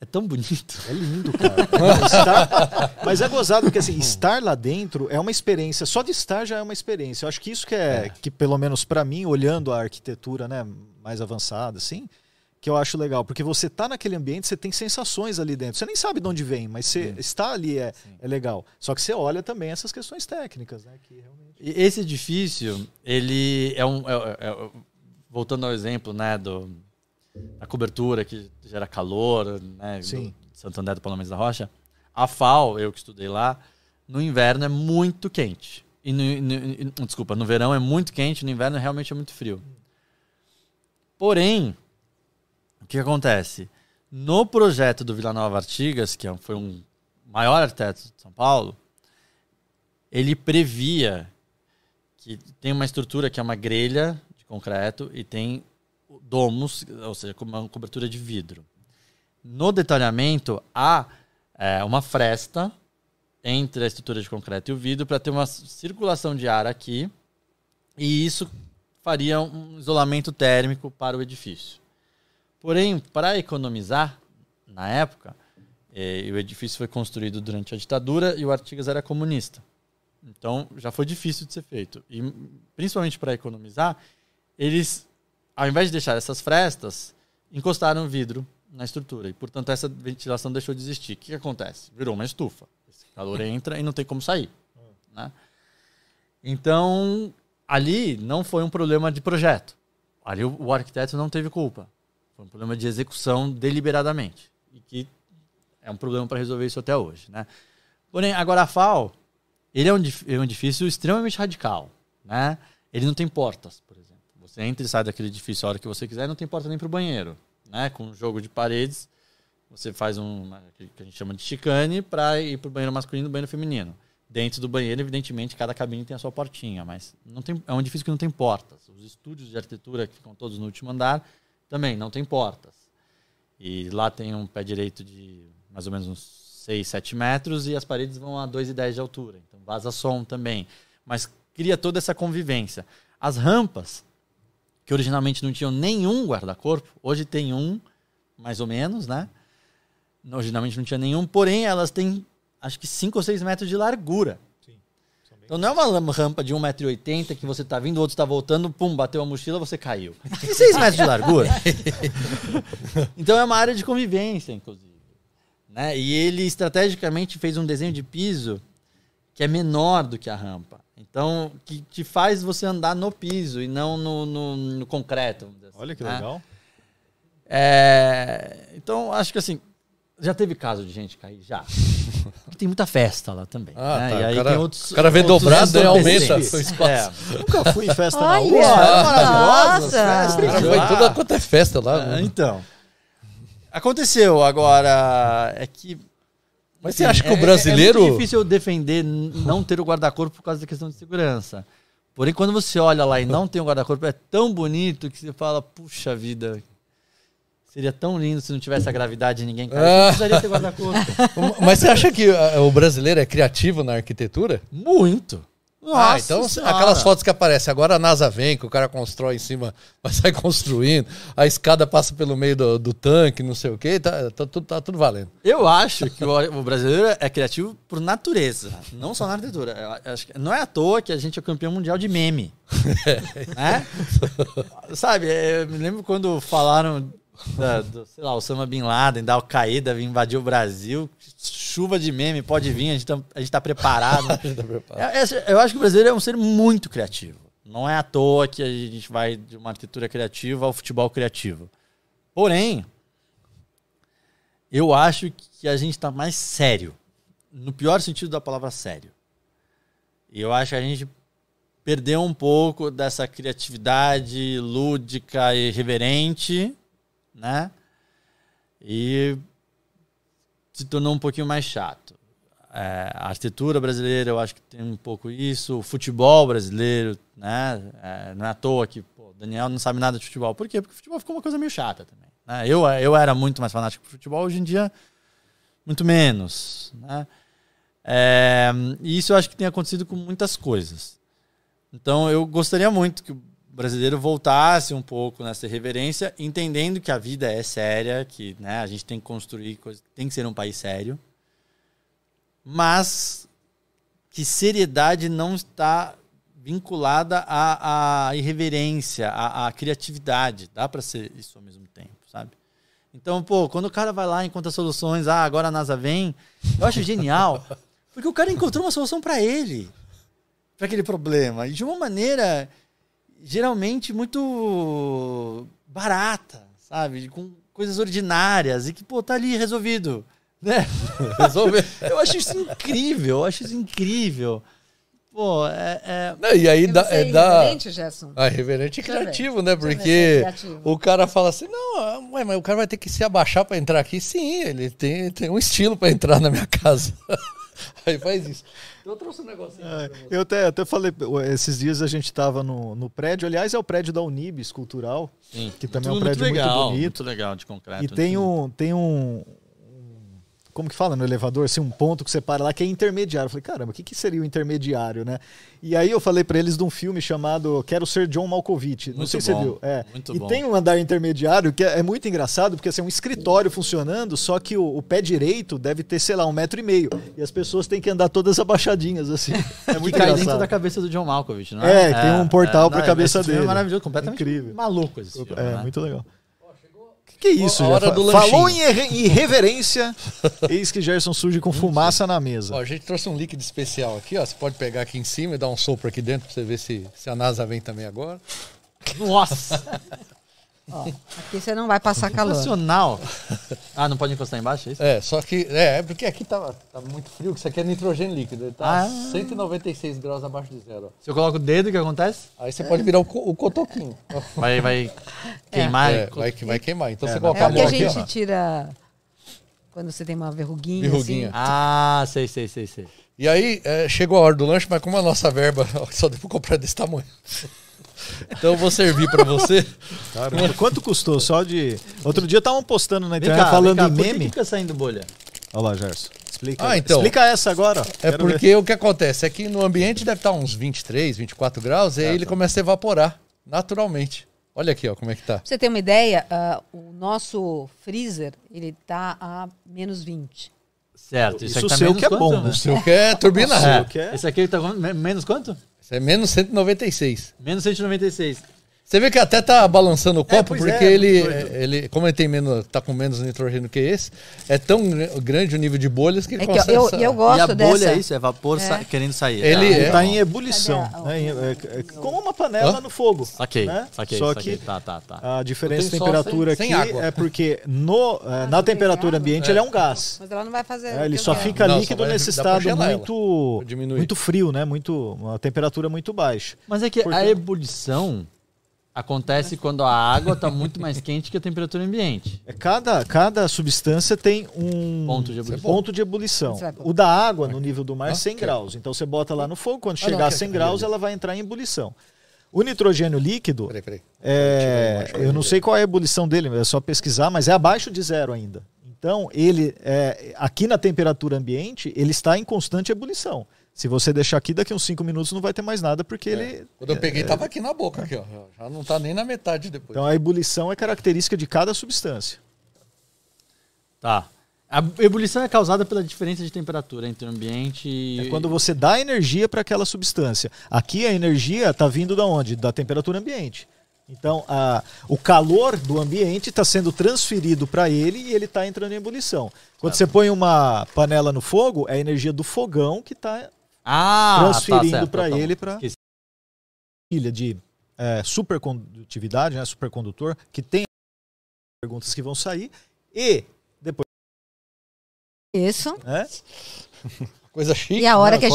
é tão bonito. É lindo, cara. É, estar- Mas é gozado, porque assim, estar lá dentro é uma experiência. Só de estar já é uma experiência. Eu acho que isso que é, que pelo menos pra mim, olhando a arquitetura né, mais avançada, assim, que eu acho legal. Porque você tá naquele ambiente, você tem sensações ali dentro. Você nem sabe de onde vem, mas você está ali é, é legal. Só que você olha também essas questões técnicas, né? Que realmente... E Esse edifício, ele é um. é- é- é- voltando ao exemplo, né, do, da cobertura que gera calor, né? Sim. Do Santo André do Parlamento da Rocha. A FAO, eu que estudei lá, no inverno é muito quente. E no, no- no- desculpa, no verão é muito quente, no inverno realmente é muito frio. Porém, o que acontece? No projeto do Vila Nova Artigas, que é foi um maior arquiteto de São Paulo, ele previa que tem uma estrutura que é uma grelha de concreto e tem domos, ou seja, uma cobertura de vidro. No detalhamento, há é, uma fresta entre a estrutura de concreto e o vidro para ter uma circulação de ar aqui e isso faria um isolamento térmico para o edifício. Porém, para economizar, na época, eh, o edifício foi construído durante a ditadura e o Artigas era comunista. Então, já foi difícil de ser feito. E, principalmente para economizar, eles, ao invés de deixar essas frestas, encostaram vidro na estrutura. E, portanto, essa ventilação deixou de existir. O que, que acontece? Virou uma estufa. Esse calor entra e não tem como sair. Né? Então, ali não foi um problema de projeto. Ali o, o arquiteto não teve culpa. Foi um problema de execução deliberadamente. E que é um problema para resolver isso até hoje. Né? Porém, agora a FAO, ele é um, é um edifício extremamente radical. Né? Ele não tem portas, por exemplo. Você entra e sai daquele edifício a hora que você quiser não tem porta nem para o banheiro. Né? Com um jogo de paredes, você faz um que a gente chama de chicane para ir para o banheiro masculino e banheiro feminino. Dentro do banheiro, evidentemente, cada cabine tem a sua portinha, mas não tem, é um edifício que não tem portas. Os estúdios de arquitetura, que ficam todos no último andar, também não tem portas. E lá tem um pé direito de mais ou menos uns 6, 7 metros e as paredes vão a 2,10 de altura. Então vaza som também. Mas cria toda essa convivência. As rampas, que originalmente não tinham nenhum guarda-corpo, hoje tem um, mais ou menos, né? Originalmente não tinha nenhum, porém elas têm acho que 5 ou 6 metros de largura. Então não é uma rampa de 1,80m que você tá vindo, o outro está voltando, pum, bateu a mochila, você caiu. Tem 6 metros de largura. então é uma área de convivência, inclusive. Né? E ele estrategicamente fez um desenho de piso que é menor do que a rampa. Então, que te faz você andar no piso e não no, no- no concreto. assim, Olha que né? legal. É, então, acho que assim, já teve caso de gente cair? Já. Porque tem muita festa lá também. Ah, né? tá. E aí O cara- tem outros, o cara vê outros dobrado, antecedentes. aumenta o espaço. É. Nunca fui em festa na rua. é maravilhosa, O cara foi toda quanto é festa lá. É, então. Aconteceu, agora é que. Mas você acha que é- o brasileiro. É, muito difícil eu defender não ter o guarda-corpo por causa da questão de segurança. Porém, quando você olha lá e não tem o guarda-corpo, é tão bonito que você fala, puxa vida. Seria tão lindo se não tivesse a gravidade e ninguém caísse. Ah. Não precisaria ter guarda-corpo. Mas você acha que ah, o brasileiro é criativo na arquitetura? Muito. ah, então Senhora. aquelas fotos que aparecem, agora a NASA vem, que o cara constrói em cima, vai sair construindo, a escada passa pelo meio do, do tanque, não sei o quê, tá, tá, tudo, tá tudo valendo. Eu acho que o, o brasileiro é criativo por natureza, não só na arquitetura. Não é à toa que a gente é campeão mundial de meme. né? Sabe, é, eu me lembro quando falaram da, do, sei lá, Osama Bin Laden, da Al-Qaeda invadir o Brasil. Chuva de meme, pode vir, a gente tá, a gente tá preparado. É, é, eu acho que o brasileiro é um ser muito criativo. Não é à toa que a gente vai de uma arquitetura criativa ao futebol criativo. Porém, eu acho que a gente está mais sério. No pior sentido da palavra sério. E eu acho que a gente perdeu um pouco dessa criatividade lúdica e irreverente, né? E se tornou um pouquinho mais chato. É, a arquitetura brasileira, eu acho que tem um pouco isso. O futebol brasileiro, né? É, não é à toa que o Daniel não sabe nada de futebol. Por quê? Porque o futebol ficou uma coisa meio chata também. né? Eu, eu era muito mais fanático do futebol, hoje em dia, muito menos. Né? É, e isso eu acho que tem acontecido com muitas coisas. Então eu gostaria muito que o brasileiro voltasse um pouco nessa reverência, entendendo que a vida é séria, que né, a gente tem que construir coisas, tem que ser um país sério, mas que seriedade não está vinculada à, à irreverência, à, à criatividade. Dá para ser isso ao mesmo tempo, sabe? Então, pô, quando o cara vai lá e encontra soluções, ah, agora a NASA vem, eu acho genial, porque o cara encontrou uma solução para ele, para aquele problema, e de uma maneira geralmente muito barata, sabe? Com coisas ordinárias e que, pô, tá ali resolvido, né? Resolver. Eu acho isso incrível, eu acho isso incrível. Pô, é, é- Não, e aí dá, Você é, dá... irreverente, Gerson? Ah, reverente e eu ver. criativo, né? Porque é criativo. o cara fala assim: não, ué, mas o cara vai ter que se abaixar pra entrar aqui. Sim, ele tem, tem um estilo pra entrar na minha casa. Aí faz isso. Eu trouxe um negocinho. É, eu até, até falei, esses dias a gente estava no, no prédio, aliás, é o prédio da Unibis Cultural, que também é um prédio muito, legal, bonito. Muito legal de concreto. E tem um, tem um- Como que fala no elevador? Assim, um ponto que você para lá que é intermediário. Eu falei, caramba, o que, que seria o intermediário, né? E aí eu falei pra eles de um filme chamado Quero Ser John Malkovich. Não sei se você bom, viu. É. muito e bom. tem um andar intermediário que é, é muito engraçado, porque assim, é um escritório funcionando, só que o, o pé direito deve ter, sei lá, um metro e meio. E as pessoas têm que andar todas abaixadinhas, assim. É que muito cai engraçado. dentro da cabeça do John Malkovich, não é? É, tem um portal pra não, cabeça esse filme dele. É maravilhoso, completamente Incrível. maluco esse filme, É, né? muito legal. Que, isso, A já? hora Fa- do Falou em irre- irreverência, eis que Gerson surge com fumaça na mesa. Ó, a gente trouxe um líquido especial aqui, ó. Você pode pegar aqui em cima e dar um sopro aqui dentro pra você ver se, se a NASA vem também agora. Nossa! Aqui você não vai passar calor. Nacional. Ah, não pode encostar embaixo, é isso? É, só que. É, é porque aqui tá, tá muito frio, que isso aqui é nitrogênio líquido. Ele tá Ah. 196 graus abaixo de zero. ó. Se eu coloco o dedo, o que acontece? Aí você pode virar o, co- o cotoquinho. Vai, vai queimar. É, vai, que- vai queimar. Então É, você não. coloca É a o que mão a aqui, ó. gente tira quando você tem uma verruguinha. Verruguinha. Assim. Ah, sei, sei, sei, sei. E aí, é, chegou a hora do lanche, mas como a nossa verba só deu pra comprar desse tamanho. Então eu vou servir pra você. Caramba, quanto custou só de. Outro dia estavam postando na Vem internet cá, falando vem cá, em por que meme. que fica saindo bolha? Olha lá, Gerson. Explica, Ah, então. explica essa agora. É Quero ver. porque o que acontece é que no ambiente deve estar uns 23, 24 graus, e aí ele começa a evaporar naturalmente. Olha aqui, ó, como é que tá. Pra você ter uma ideia, ah, o nosso freezer, ele tá a menos 20. Certo. Isso aqui tá seu menos que é quanto, bom, né? né? O seu quer turbinar. É. o que é? Esse aqui tá menos quanto? É menos 196. Menos 196. Você vê que até tá balançando o copo, pois porque é, ele, muito doido. ele, como ele tem menos, tá com menos nitrogênio que esse, é tão gr- grande o nível de bolhas que ele É que consegue. eu, eu e gosto a bolha dessa. é isso, é vapor sa- querendo sair. Ele Ele é. está em ebulição. A- né? É, é como uma panela Hã? no fogo. Saquei, né? saquei, Só saquei. que Tá, tá, tá. a diferença de Eu só temperatura sem- sem aqui água. é porque no, é, na temperatura ambiente ele é um gás. Mas ela não vai fazer. É, ele só eu fica Não, só líquido vai- nesse estado muito, muito frio, né? Muito, uma temperatura muito baixa. Mas é que a ebulição acontece quando a água está muito mais quente que a temperatura ambiente. É, cada, cada substância tem um Ponto de ebulição. ponto de ebulição. O da água, no nível do mar, é Ah, 100 quer? graus. Então você bota lá no fogo, quando Ah, chegar a quer- 100 quer- graus, ela vai entrar em ebulição. O nitrogênio líquido, Peraí, peraí. é, eu não sei qual é a ebulição dele, é só pesquisar, mas é abaixo de zero ainda. Então, ele, é, aqui na temperatura ambiente, ele está em constante ebulição. Se você deixar aqui, daqui uns 5 minutos não vai ter mais nada, porque ele. Quando eu peguei, tava aqui na boca, aqui, ó. Já não tá nem na metade depois. Então, a ebulição é característica de cada substância. Tá. A ebulição é causada pela diferença de temperatura entre o ambiente e. É quando você dá energia para aquela substância. Aqui a energia está vindo da onde? Da temperatura ambiente. Então, a, o calor do ambiente está sendo transferido para ele e ele está entrando em ebulição. Quando você põe uma panela no fogo, é a energia do fogão que está Ah, transferindo tá para tá ele para Esqueci. ilha de é, supercondutividade, né, supercondutor, que tem perguntas que vão sair e depois, Isso. né, Coisa chique. E a hora Não, que a